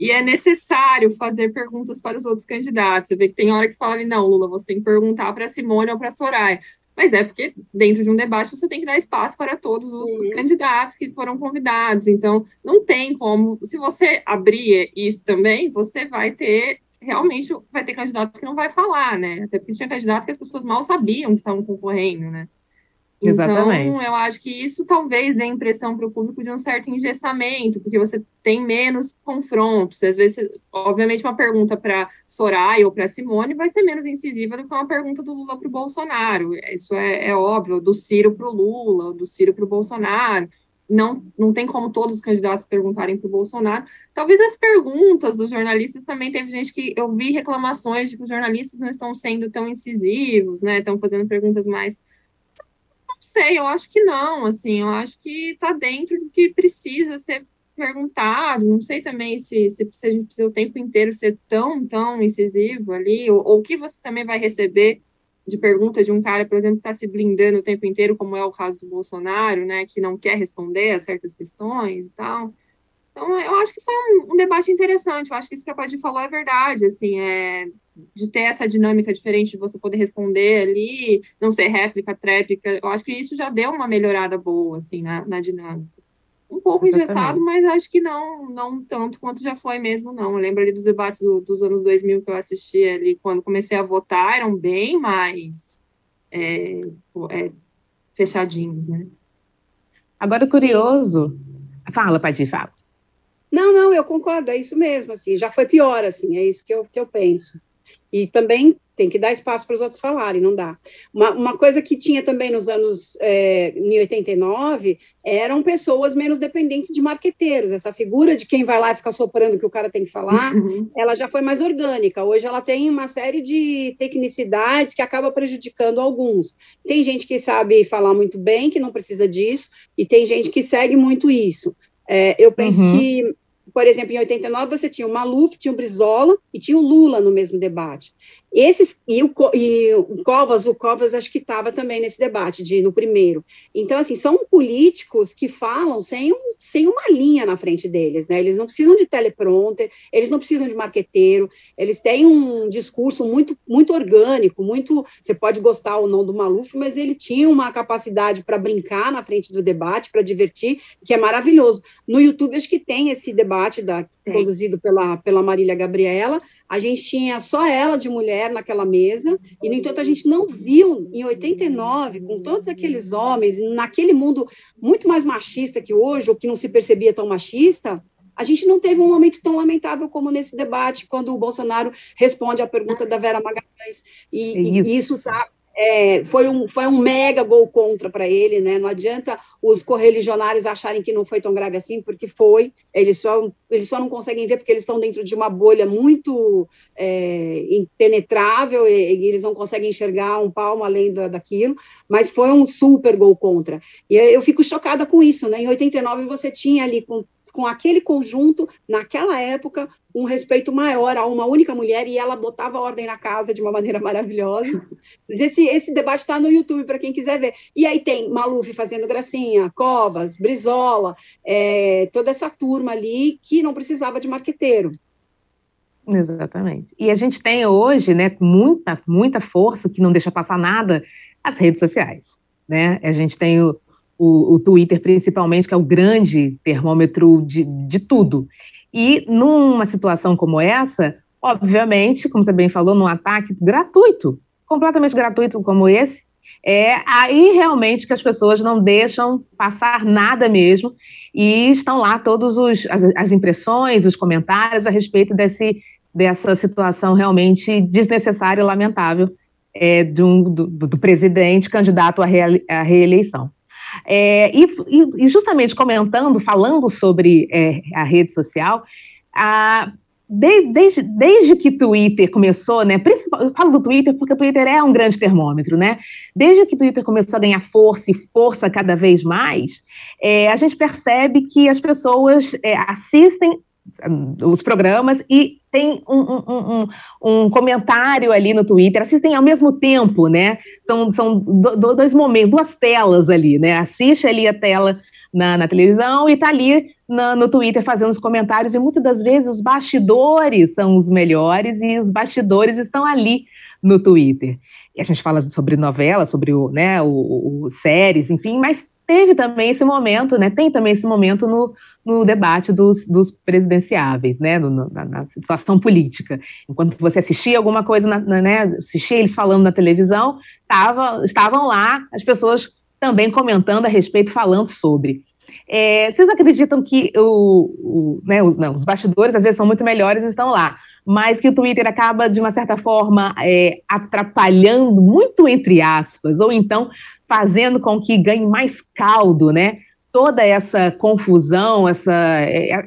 E é necessário fazer perguntas para os outros candidatos. Você vê que tem hora que fala, não, Lula, você tem que perguntar para Simone ou para Soraya. Mas é porque dentro de um debate você tem que dar espaço para todos os, os, candidatos que foram convidados. Então, não tem como. Se você abrir isso também, você vai ter realmente vai ter candidato que não vai falar, né? Até porque tinha candidato que as pessoas mal sabiam que estavam concorrendo, né? Exatamente. Então, eu acho que isso talvez dê impressão para o público de um certo engessamento, porque você tem menos confrontos. Às vezes, obviamente, uma pergunta para Soraya ou para Simone vai ser menos incisiva do que uma pergunta do Lula para o Bolsonaro. Isso é, é óbvio, do Ciro para o Lula, do Ciro para o Bolsonaro. Não, não tem como todos os candidatos perguntarem para o Bolsonaro. Talvez as perguntas dos jornalistas também teve gente que eu vi reclamações de que os jornalistas não estão sendo tão incisivos, né? Estão fazendo perguntas mais sei, eu acho que não, assim, eu acho que está dentro do que precisa ser perguntado, não sei também se, se, se, a gente precisa o tempo inteiro ser tão, tão incisivo ali, ou o que você também vai receber de pergunta de um cara, por exemplo, que está se blindando o tempo inteiro, como é o caso do Bolsonaro, né, que não quer responder a certas questões e tal. Então, eu acho que foi um, um, debate interessante. Eu acho que isso que a Paty falou é verdade, assim, é, de ter essa dinâmica diferente, de você poder responder ali, não ser réplica, tréplica. Eu acho que isso já deu uma melhorada boa, assim, na, na dinâmica. Um pouco Exatamente. engessado, mas acho que não, não tanto quanto já foi mesmo, não. Eu lembro ali dos debates do, dos anos 2000 que eu assisti ali, quando comecei a votar, eram bem mais é, é, fechadinhos, né? Agora, curioso... Fala, Paty, fala. Não, não, eu concordo, é isso mesmo, assim, já foi pior, assim, é isso que eu, que eu penso. E também tem que dar espaço para os outros falarem, não dá. Uma, uma coisa que tinha também nos anos é, em 89 eram pessoas menos dependentes de marqueteiros. Essa figura de quem vai lá e fica soprando o que o cara tem que falar, uhum. ela já foi mais orgânica. Hoje ela tem uma série de tecnicidades que acaba prejudicando alguns. Tem gente que sabe falar muito bem, que não precisa disso, e tem gente que segue muito isso. É, eu penso uhum. que por exemplo, em 89 você tinha o Maluf, tinha o Brizola e tinha o Lula no mesmo debate. Esses e o, e o Covas, o Covas acho que estava também nesse debate de no primeiro. Então assim, são políticos que falam sem, um, sem uma linha na frente deles, né? Eles não precisam de teleprompter, eles não precisam de marqueteiro, eles têm um discurso muito muito orgânico, muito, você pode gostar ou não do Maluf, mas ele tinha uma capacidade para brincar na frente do debate, para divertir, que é maravilhoso. No YouTube acho que tem esse debate da, produzido pela pela Marília Gabriela, a gente tinha só ela de mulher mulher naquela mesa, e, no entanto, a gente não viu em 89, com todos aqueles homens, naquele mundo muito mais machista que hoje, ou que não se percebia tão machista, a gente não teve um momento tão lamentável como nesse debate, quando o Bolsonaro responde à pergunta da Vera Magalhães. E, isso. e isso está é, foi, um, foi um mega gol contra para ele, né? Não adianta os correligionários acharem que não foi tão grave assim, porque foi. Eles só, eles só não conseguem ver porque eles estão dentro de uma bolha muito é, impenetrável e, e, eles não conseguem enxergar um palmo além da, daquilo. Mas foi um super gol contra. E eu fico chocada com isso, né? Em 89 você tinha ali com com aquele conjunto, naquela época, um respeito maior a uma única mulher e ela botava ordem na casa de uma maneira maravilhosa. Esse, esse debate está no YouTube para quem quiser ver. E aí tem Maluf fazendo gracinha, Covas, Brizola, é, toda essa turma ali que não precisava de marqueteiro. Exatamente. E a gente tem hoje, né, muita, muita força, que não deixa passar nada, as redes sociais. Né? A gente tem o, o, o Twitter, principalmente, que é o grande termômetro de, de tudo. E numa situação como essa, obviamente, como você bem falou, num ataque gratuito, completamente gratuito como esse, é aí realmente que as pessoas não deixam passar nada mesmo e estão lá todas as, as, impressões, os comentários a respeito desse, dessa situação realmente desnecessária e lamentável é, um, do, do, presidente candidato à, à reeleição. É, e, e, justamente comentando, falando sobre é, a rede social, a, desde, desde, desde que Twitter começou, né? Eu falo do Twitter porque o Twitter é um grande termômetro, né? Desde que o Twitter começou a ganhar força e força cada vez mais, é, a gente percebe que as pessoas é, assistem os programas e tem um, um, um, um, comentário ali no Twitter, assistem ao mesmo tempo, né? São, são do, dois momentos, duas telas ali, né? Assiste ali a tela na, na televisão e tá ali na, no Twitter fazendo os comentários, e muitas das vezes os bastidores são os melhores e os bastidores estão ali no Twitter. E a gente fala sobre novela, sobre o, né, o, o séries, enfim, mas teve também esse momento, né? Tem também esse momento no, no debate dos, dos presidenciáveis, né? No, na, na, situação política. Enquanto você assistia alguma coisa, na, na, né? Assistia eles falando na televisão, tava, estavam lá as pessoas também comentando a respeito, falando sobre. É, vocês acreditam que o, o, né, os, não, os bastidores às vezes são muito melhores e estão lá, mas que o Twitter acaba, de uma certa forma, é, atrapalhando, muito entre aspas, ou então fazendo com que ganhe mais caldo, né? Toda essa confusão, essa,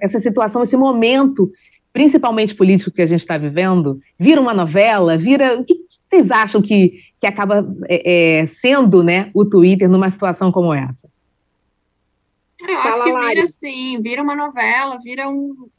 essa situação, esse momento, principalmente político que a gente está vivendo, vira uma novela, vira. O que vocês acham que, que acaba é, é, sendo né, o Twitter numa situação como essa? Eu acho que vira assim, vira uma novela, vira um,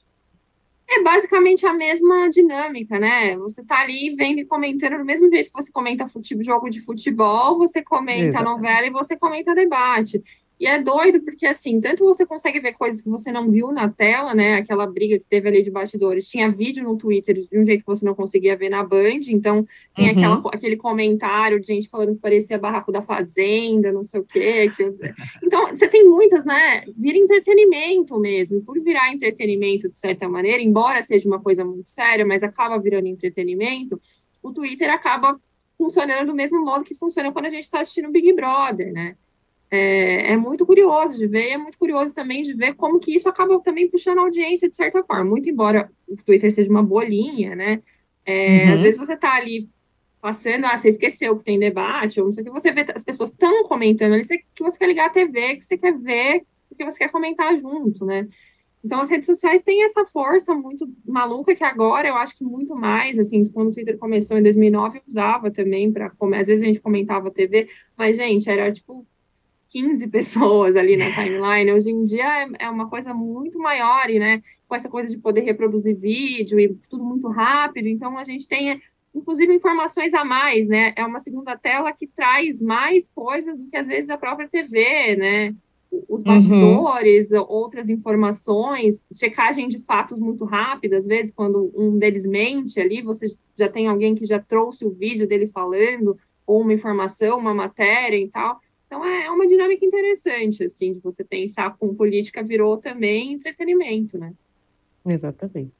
é basicamente a mesma dinâmica, né? Você tá ali vendo e comentando do mesmo jeito que você comenta futebol, jogo de futebol, você comenta Exato. novela e você comenta debate. E é doido porque, assim, tanto você consegue ver coisas que você não viu na tela, né? Aquela briga que teve ali de bastidores. Tinha vídeo no Twitter de um jeito que você não conseguia ver na Band. Então, tem uhum. aquela, aquele comentário de gente falando que parecia barraco da Fazenda, não sei o quê. Que... Então, você tem muitas, né? Vira entretenimento mesmo. Por virar entretenimento, de certa maneira, embora seja uma coisa muito séria, mas acaba virando entretenimento, o Twitter acaba funcionando do mesmo modo que funciona quando a gente está assistindo Big Brother, né? É, é, muito curioso de ver, e é muito curioso também de ver como que isso acaba também puxando a audiência de certa forma. Muito embora o Twitter seja uma bolinha, né? É, uhum. Às vezes você tá ali passando, ah, você esqueceu que tem debate, ou não sei o que, você vê as pessoas estão comentando ali, que você quer ligar a TV, que você quer ver, porque você quer comentar junto, né? Então, as redes sociais têm essa força muito maluca que agora eu acho que muito mais, assim, quando o Twitter começou em 2009, eu usava também para, às vezes a gente comentava TV, mas, gente, era tipo 15 pessoas ali na timeline. Hoje em dia é, é uma coisa muito maior, e, né, com essa coisa de poder reproduzir vídeo e tudo muito rápido, então a gente tem inclusive informações a mais, né? É uma segunda tela que traz mais coisas do que às vezes a própria TV, né? Os uhum. bastidores, uhum. outras informações, checagem de fatos muito rápida, às vezes quando um deles mente ali, você já tem alguém que já trouxe o vídeo dele falando, ou uma informação, uma matéria e tal. Então é uma dinâmica interessante, assim, de você pensar com política virou também entretenimento, né? Exatamente.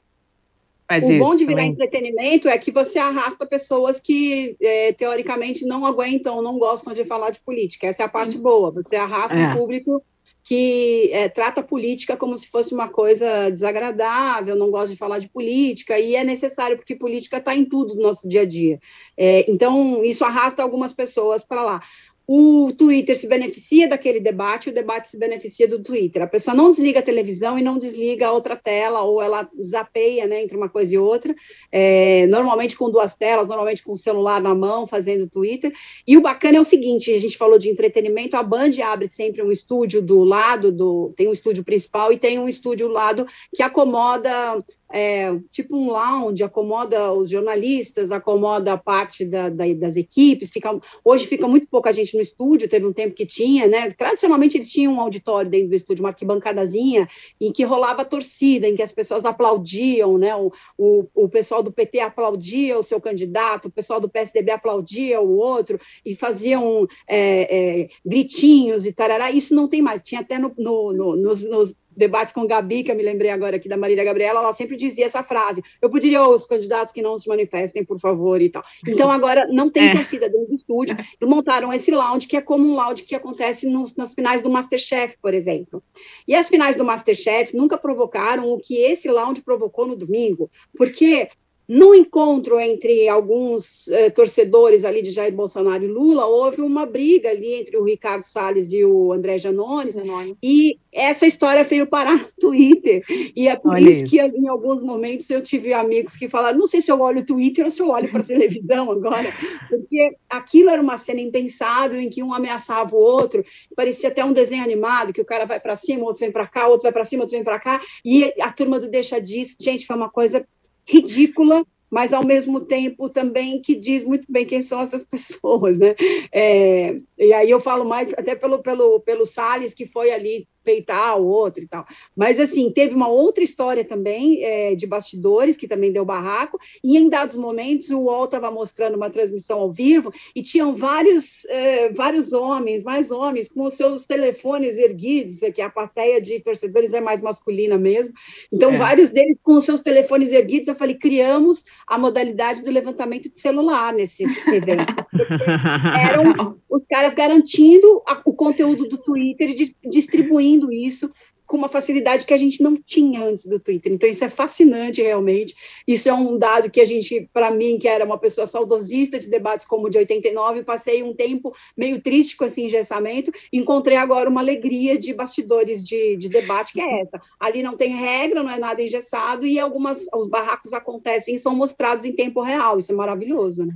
Mas o bom de virar também. entretenimento é que você arrasta pessoas que, é, teoricamente, não aguentam, não gostam de falar de política. Essa é a Sim. parte boa. Você arrasta é. um público que é, trata a política como se fosse uma coisa desagradável, não gosta de falar de política, e é necessário, porque política está em tudo do nosso dia a dia. É, então, isso arrasta algumas pessoas para lá o Twitter se beneficia daquele debate, o debate se beneficia do Twitter. A pessoa não desliga a televisão e não desliga a outra tela, ou ela zapeia né, entre uma coisa e outra, é, normalmente com duas telas, normalmente com o celular na mão, fazendo Twitter. E o bacana é o seguinte: a gente falou de entretenimento, a Band abre sempre um estúdio do lado do. Tem um estúdio principal e tem um estúdio do lado que acomoda é, tipo um lounge, acomoda os jornalistas, acomoda a parte da, da, das equipes. Fica, hoje fica muito pouca gente no estúdio, teve um tempo que tinha, né? Tradicionalmente eles tinham um auditório dentro do estúdio, uma arquibancadazinha, em que rolava torcida, em que as pessoas aplaudiam, né? O, o, o pessoal do PT aplaudia o seu candidato, o pessoal do PSDB aplaudia o outro, e faziam é, é, gritinhos e tarará. Isso não tem mais, tinha até no, no, no, nos, nos debates com Gabi, que eu me lembrei agora aqui da Marília Gabriela, ela sempre dizia essa frase: eu pediria aos candidatos que não se manifestem, por favor, e tal. Então, agora não tem é. torcida dentro do estúdio, e montaram esse lounge, que é como um lounge que acontece nos, nas finais do Masterchef, por exemplo. E as finais do Masterchef nunca provocaram o que esse lounge provocou no domingo, porque no encontro entre alguns eh, torcedores ali de Jair Bolsonaro e Lula, houve uma briga ali entre o Ricardo Salles e o André Janones, Janones. e essa história veio parar no Twitter. E é por Olha isso, isso. que em alguns momentos eu tive amigos que falaram: não sei se eu olho o Twitter ou se eu olho para a televisão agora, porque aquilo era uma cena impensável em que um ameaçava o outro, parecia até um desenho animado, que o cara vai para cima, o outro vem para cá, o outro vai para cima, o outro vem para cá, e a turma do Deixa Disso, gente, foi uma coisa ridícula, mas ao mesmo tempo também que diz muito bem quem são essas pessoas, né? É, e aí eu falo mais até pelo, pelo, pelo Salles, que foi ali peitar o outro e tal. Mas, assim, teve uma outra história também é, de bastidores, que também deu barraco, e em dados momentos o UOL estava mostrando uma transmissão ao vivo e tinham vários, é, vários homens, mais homens, com os seus telefones erguidos, que a plateia de torcedores é mais masculina mesmo, então é. vários deles com os seus telefones erguidos, eu falei, criamos a modalidade do levantamento de celular nesse evento. Eram os caras garantindo a, o conteúdo do Twitter e distribuindo fazendo isso com uma facilidade que a gente não tinha antes do Twitter. Então, isso é fascinante, realmente. Isso é um dado que a gente, para mim, que era uma pessoa saudosista de debates como o de 89, passei um tempo meio triste com esse engessamento, encontrei agora uma alegria de bastidores de, de debate, que é essa. Ali não tem regra, não é nada engessado, e algumas, os barracos acontecem e são mostrados em tempo real. Isso é maravilhoso, né?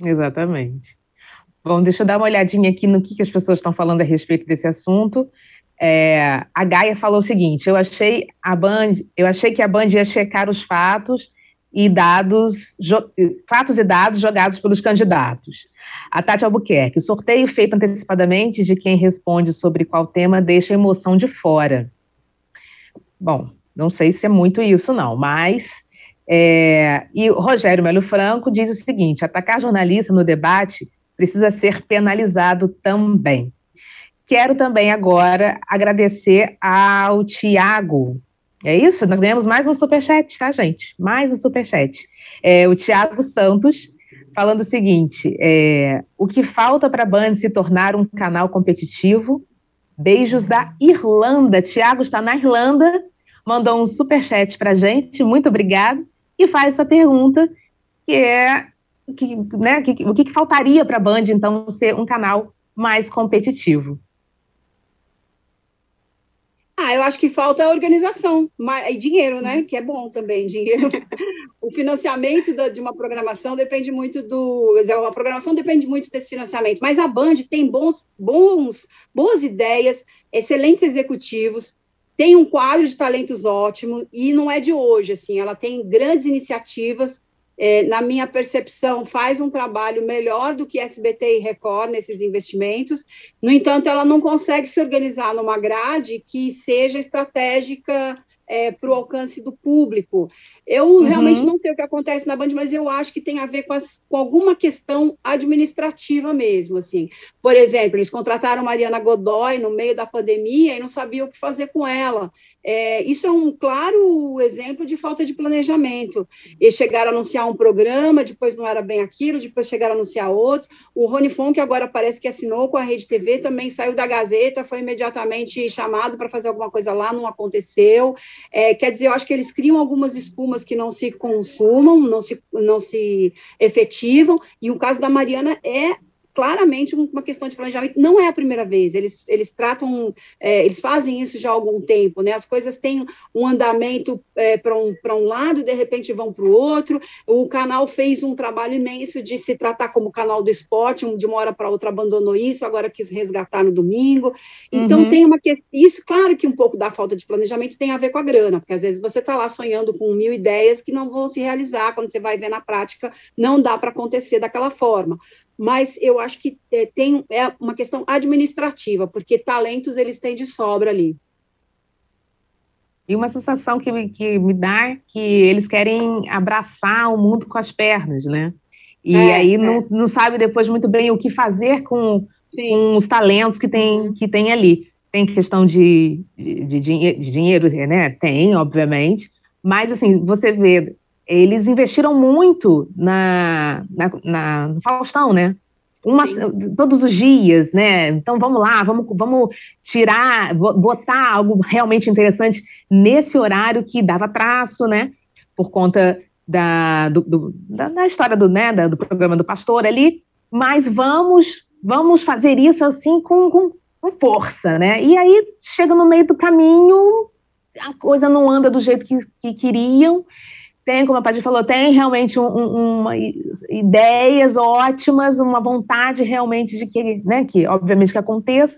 Exatamente. Bom, deixa eu dar uma olhadinha aqui no que, que as pessoas estão falando a respeito desse assunto. É, a Gaia falou o seguinte: eu achei a Band, eu achei que a Band ia checar os fatos e dados, fatos e dados jogados pelos candidatos. A Tati Albuquerque, sorteio feito antecipadamente de quem responde sobre qual tema deixa a emoção de fora. Bom, não sei se é muito isso, não, mas. É, e o Rogério Melo Franco diz o seguinte: atacar jornalista no debate precisa ser penalizado também. Quero também agora agradecer ao Tiago. É isso? Nós ganhamos mais um superchat, tá, gente? Mais um superchat. É, o Tiago Santos falando o seguinte: é, o que falta para a Band se tornar um canal competitivo? Beijos da Irlanda. Tiago está na Irlanda, mandou um superchat para a gente, muito obrigado, e faz essa pergunta, que é que, né, que, o que, que faltaria para a Band, então, ser um canal mais competitivo? Ah, eu acho que falta organização e dinheiro, né? Que é bom também, dinheiro. o financiamento da, de uma programação depende muito do. A programação depende muito desse financiamento. Mas a Band tem bons, bons, boas ideias, excelentes executivos, tem um quadro de talentos ótimo e não é de hoje, assim, ela tem grandes iniciativas é, na minha percepção, faz um trabalho melhor do que SBT e Record nesses investimentos. No entanto, ela não consegue se organizar numa grade que seja estratégica é, para o alcance do público. Eu uhum. realmente não sei o que acontece na Band, mas eu acho que tem a ver com, as, com, alguma questão administrativa mesmo, assim. Por exemplo, eles contrataram Mariana Godoy no meio da pandemia e não sabiam o que fazer com ela. É, isso é um claro exemplo de falta de planejamento. Eles chegaram a anunciar um programa, depois não era bem aquilo, depois chegaram a anunciar outro. O Rony Fon, que agora parece que assinou com a Rede TV, também saiu da Gazeta, foi imediatamente chamado para fazer alguma coisa lá, não aconteceu. É, quer dizer, eu acho que eles criam algumas espumas que não se consumam, não se, não se efetivam, e o caso da Mariana é claramente uma questão de planejamento. Não é a primeira vez, eles, eles tratam, é, eles fazem isso já há algum tempo, né? As coisas têm um andamento é, para um, um lado, de repente vão para o outro. O canal fez um trabalho imenso de se tratar como canal do esporte, de uma hora para outra abandonou isso, agora quis resgatar no domingo. Então, uhum. tem uma questão. Isso, claro que um pouco da falta de planejamento tem a ver com a grana, porque às vezes você está lá sonhando com mil ideias que não vão se realizar, quando você vai ver na prática, não dá para acontecer daquela forma mas eu acho que é, tem é uma questão administrativa, porque talentos eles têm de sobra ali. E uma sensação que me, que me dá que eles querem abraçar o mundo com as pernas, né? E é, aí é. Não, não sabe depois muito bem o que fazer com, com os talentos que tem, uhum. que tem ali. Tem questão de, de, de, de dinheiro, né? Tem, obviamente. Mas, assim, você vê eles investiram muito na, na, na no Faustão, né? Uma, todos os dias, né? Então vamos lá, vamos, vamos tirar, botar algo realmente interessante nesse horário que dava traço, né? Por conta da, do, do, da, da, história do, né, da, do programa do pastor ali, mas vamos, vamos fazer isso assim com, com, com força, né? E aí chega no meio do caminho, a coisa não anda do jeito que, que queriam tem, como a Paty falou, tem realmente um, um, uma, ideias ótimas, uma vontade realmente de que, né, que obviamente que aconteça,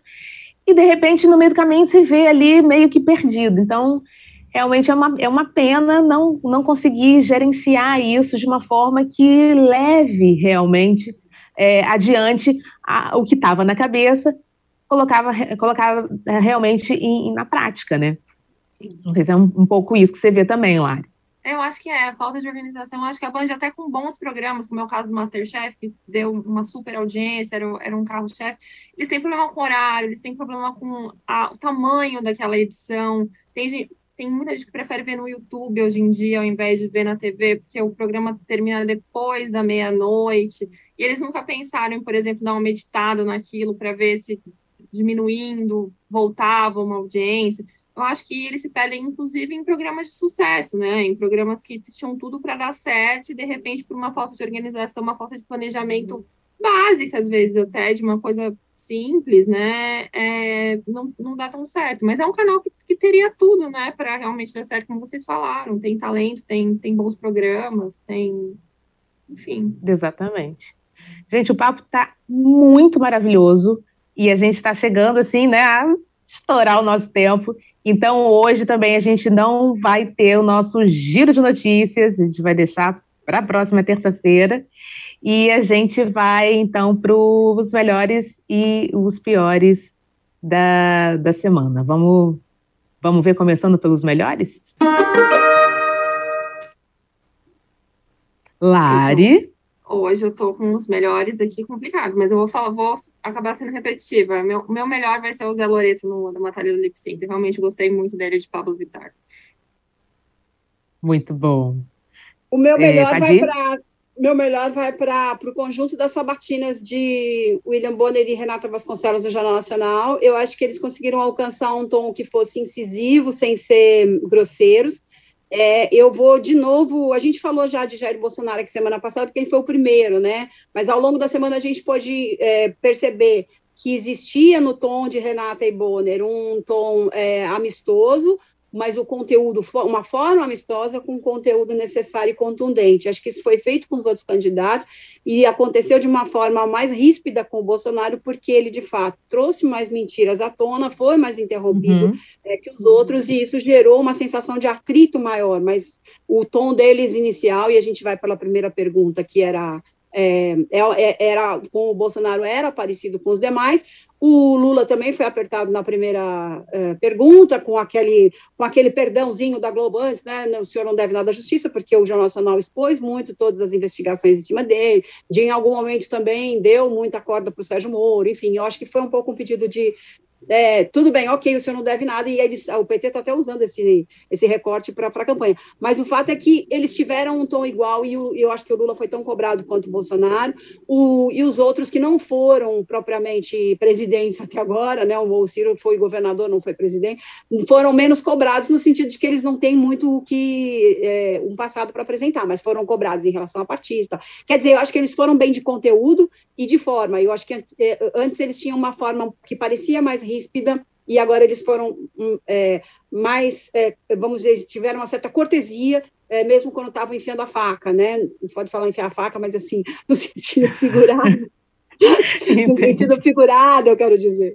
e de repente no meio do caminho se vê ali meio que perdido. Então, realmente é uma, é uma pena não, não conseguir gerenciar isso de uma forma que leve realmente é, adiante a, o que estava na cabeça, colocava, colocava é, realmente em, na prática, né? Sim. Não sei se é um, um pouco isso que você vê também, Lari. Eu acho que é falta de organização. Eu acho que a Band, até com bons programas, como é o caso do Masterchef, que deu uma super audiência, era, era um carro-chefe, eles têm problema com horário, eles têm problema com a, o tamanho daquela edição. Tem, gente, tem muita gente que prefere ver no YouTube hoje em dia, ao invés de ver na TV, porque o programa termina depois da meia-noite. E eles nunca pensaram em, por exemplo, dar uma meditada naquilo para ver se diminuindo voltava uma audiência eu acho que eles se perdem, inclusive, em programas de sucesso, né? Em programas que tinham tudo para dar certo e, de repente, por uma falta de organização, uma falta de planejamento básica, às vezes, até de uma coisa simples, né? É, não, não dá tão certo. Mas é um canal que, que teria tudo, né? Para realmente dar certo, como vocês falaram. Tem talento, tem, tem bons programas, tem. Enfim. Exatamente. Gente, o papo está muito maravilhoso e a gente está chegando, assim, né? A estourar o nosso tempo. Então, hoje também a gente não vai ter o nosso giro de notícias, a gente vai deixar para a próxima terça-feira. E a gente vai, então, para os melhores e os piores da, da semana. Vamos, vamos ver, começando pelos melhores? Lari. Hoje eu tô com os melhores aqui complicado, mas eu vou falar, vou acabar sendo repetitiva. Meu, meu melhor vai ser o Zé Loreto no da Batalha do Lip Sync. Realmente gostei muito dele de Pablo Vittar. Muito bom. O meu é, melhor é, vai para meu melhor vai para o conjunto das sabatinas de William Bonner e Renata Vasconcelos no Jornal Nacional. Eu acho que eles conseguiram alcançar um tom que fosse incisivo, sem ser grosseiros. É, eu vou de novo. A gente falou já de Jair Bolsonaro aqui semana passada, porque ele foi o primeiro, né? Mas ao longo da semana a gente pode é, perceber que existia no tom de Renata e Bonner um tom é, amistoso, mas o conteúdo, uma forma amistosa com o conteúdo necessário e contundente. Acho que isso foi feito com os outros candidatos e aconteceu de uma forma mais ríspida com o Bolsonaro, porque ele, de fato, trouxe mais mentiras à tona, foi mais interrompido uhum. é, que os outros, e isso gerou uma sensação de atrito maior, mas o tom deles inicial, e a gente vai pela primeira pergunta, que era é, é, é, era com o Bolsonaro era parecido com os demais. O Lula também foi apertado na primeira é, pergunta, com aquele, com aquele perdãozinho da Globo antes, né? O senhor não deve nada à justiça, porque o Jornal Nacional expôs muito todas as investigações em cima dele, de em algum momento também deu muita corda para o Sérgio Moro, enfim, eu acho que foi um pouco um pedido de, é, tudo bem, ok, o senhor não deve nada, e eles, o PT está até usando esse, esse recorte para a campanha. Mas o fato é que eles tiveram um tom igual, e o, eu acho que o Lula foi tão cobrado quanto o Bolsonaro, o, e os outros que não foram propriamente presidentes até agora, né, o Ciro foi governador, não foi presidente, foram menos cobrados no sentido de que eles não têm muito o que é, um passado para apresentar, mas foram cobrados em relação a partido. Tá? Quer dizer, eu acho que eles foram bem de conteúdo e de forma. Eu acho que é, antes eles tinham uma forma que parecia mais ríspida, e agora eles foram hum, é, mais, é, vamos dizer, tiveram uma certa cortesia, é, mesmo quando estavam enfiando a faca, né? Não pode falar enfiar a faca, mas assim, no sentido figurado. no sentido figurado, eu quero dizer.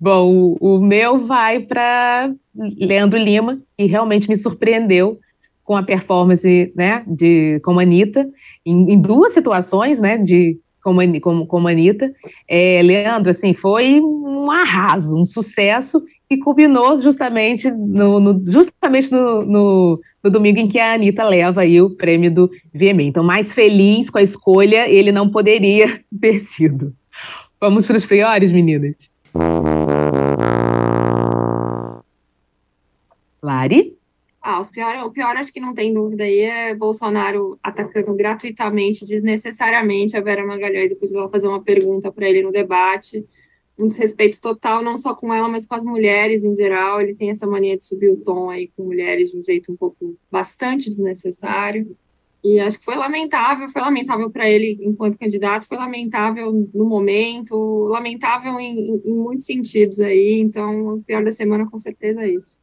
Bom, o, o meu vai para Leandro Lima, que realmente me surpreendeu com a performance, né, de como Anitta, em, em duas situações, né, de como, como, como Anitta. É, Leandro, assim, foi um arraso, um sucesso que culminou justamente no, no justamente no, no, no, domingo em que a Anitta leva aí o prêmio do VMA. Então, mais feliz com a escolha, ele não poderia ter sido. Vamos para os piores, meninas? Lari? Ah, os pior, o pior acho que não tem dúvida aí é Bolsonaro atacando gratuitamente, desnecessariamente a Vera Magalhães, depois ela fazer uma pergunta para ele no debate, um desrespeito total, não só com ela, mas com as mulheres em geral, ele tem essa mania de subir o tom aí com mulheres de um jeito um pouco bastante desnecessário, e acho que foi lamentável, foi lamentável para ele enquanto candidato, foi lamentável no momento, lamentável em, em muitos sentidos aí, então o pior da semana com certeza é isso.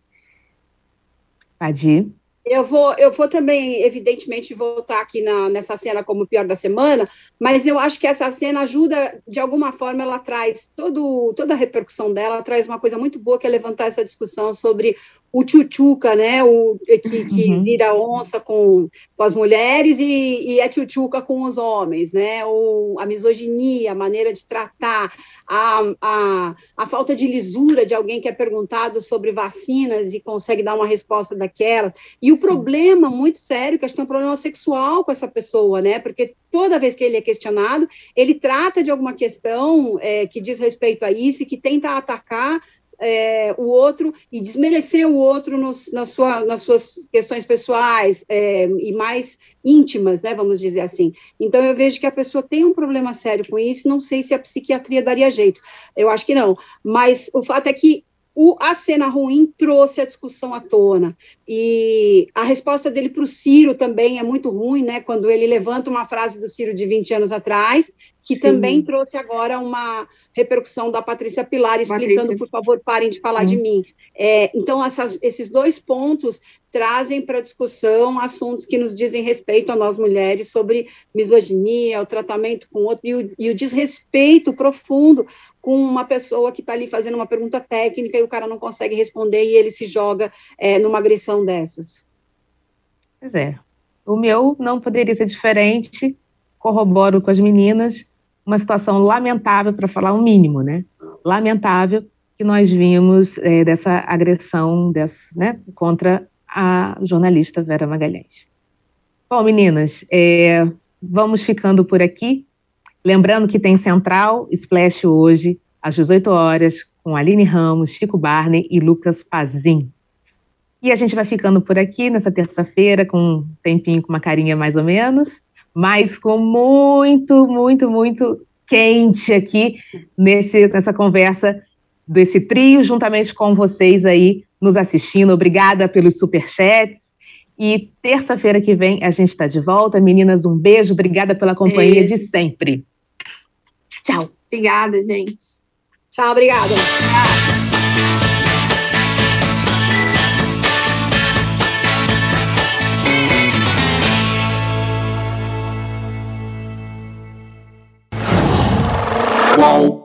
Pode Eu vou, eu vou também, evidentemente, voltar aqui na, nessa cena como pior da semana, mas eu acho que essa cena ajuda, de alguma forma, ela traz todo, toda a repercussão dela, traz uma coisa muito boa, que é levantar essa discussão sobre o tchutchuca, né, o, que, que uhum. vira onça com, com as mulheres e, e é tchutchuca com os homens, né, o, a misoginia, a maneira de tratar, a, a, a falta de lisura de alguém que é perguntado sobre vacinas e consegue dar uma resposta daquelas, e o Sim. problema muito sério, que acho que tem um problema sexual com essa pessoa, né, porque toda vez que ele é questionado, ele trata de alguma questão é, que diz respeito a isso e que tenta atacar é, o outro e desmerecer o outro nos, na sua, nas suas questões pessoais é, e mais íntimas, né, vamos dizer assim. Então, eu vejo que a pessoa tem um problema sério com isso, não sei se a psiquiatria daria jeito, eu acho que não, mas o fato é que o, a cena ruim trouxe a discussão à tona. E a resposta dele para o Ciro também é muito ruim, né? Quando ele levanta uma frase do Ciro de 20 anos atrás, que Sim. também trouxe agora uma repercussão da Patrícia Pilar, explicando, Patrícia. por favor, parem de falar de mim. É, então, essas, esses dois pontos trazem para discussão assuntos que nos dizem respeito a nós mulheres sobre misoginia, o tratamento com o outro e o, e o desrespeito profundo com uma pessoa que está ali fazendo uma pergunta técnica e o cara não consegue responder e ele se joga é, numa agressão dessas. Pois é. O meu não poderia ser diferente, corroboro com as meninas, uma situação lamentável, para falar o mínimo, né? Lamentável que nós vimos é, dessa agressão dessa, né, contra a jornalista Vera Magalhães. Bom, meninas, é, vamos ficando por aqui. Lembrando que tem Central Splash hoje, às 18 horas, com Aline Ramos, Chico Barney e Lucas Pazin. E a gente vai ficando por aqui nessa terça-feira, com um tempinho, com uma carinha mais ou menos, mas com muito, muito, muito quente aqui nesse, nessa conversa desse trio, juntamente com vocês aí nos assistindo, obrigada pelos superchats. E terça-feira que vem a gente está de volta. Meninas, um beijo, obrigada pela companhia beijo. de sempre. Tchau. Obrigada, gente. Tchau, obrigada. obrigada.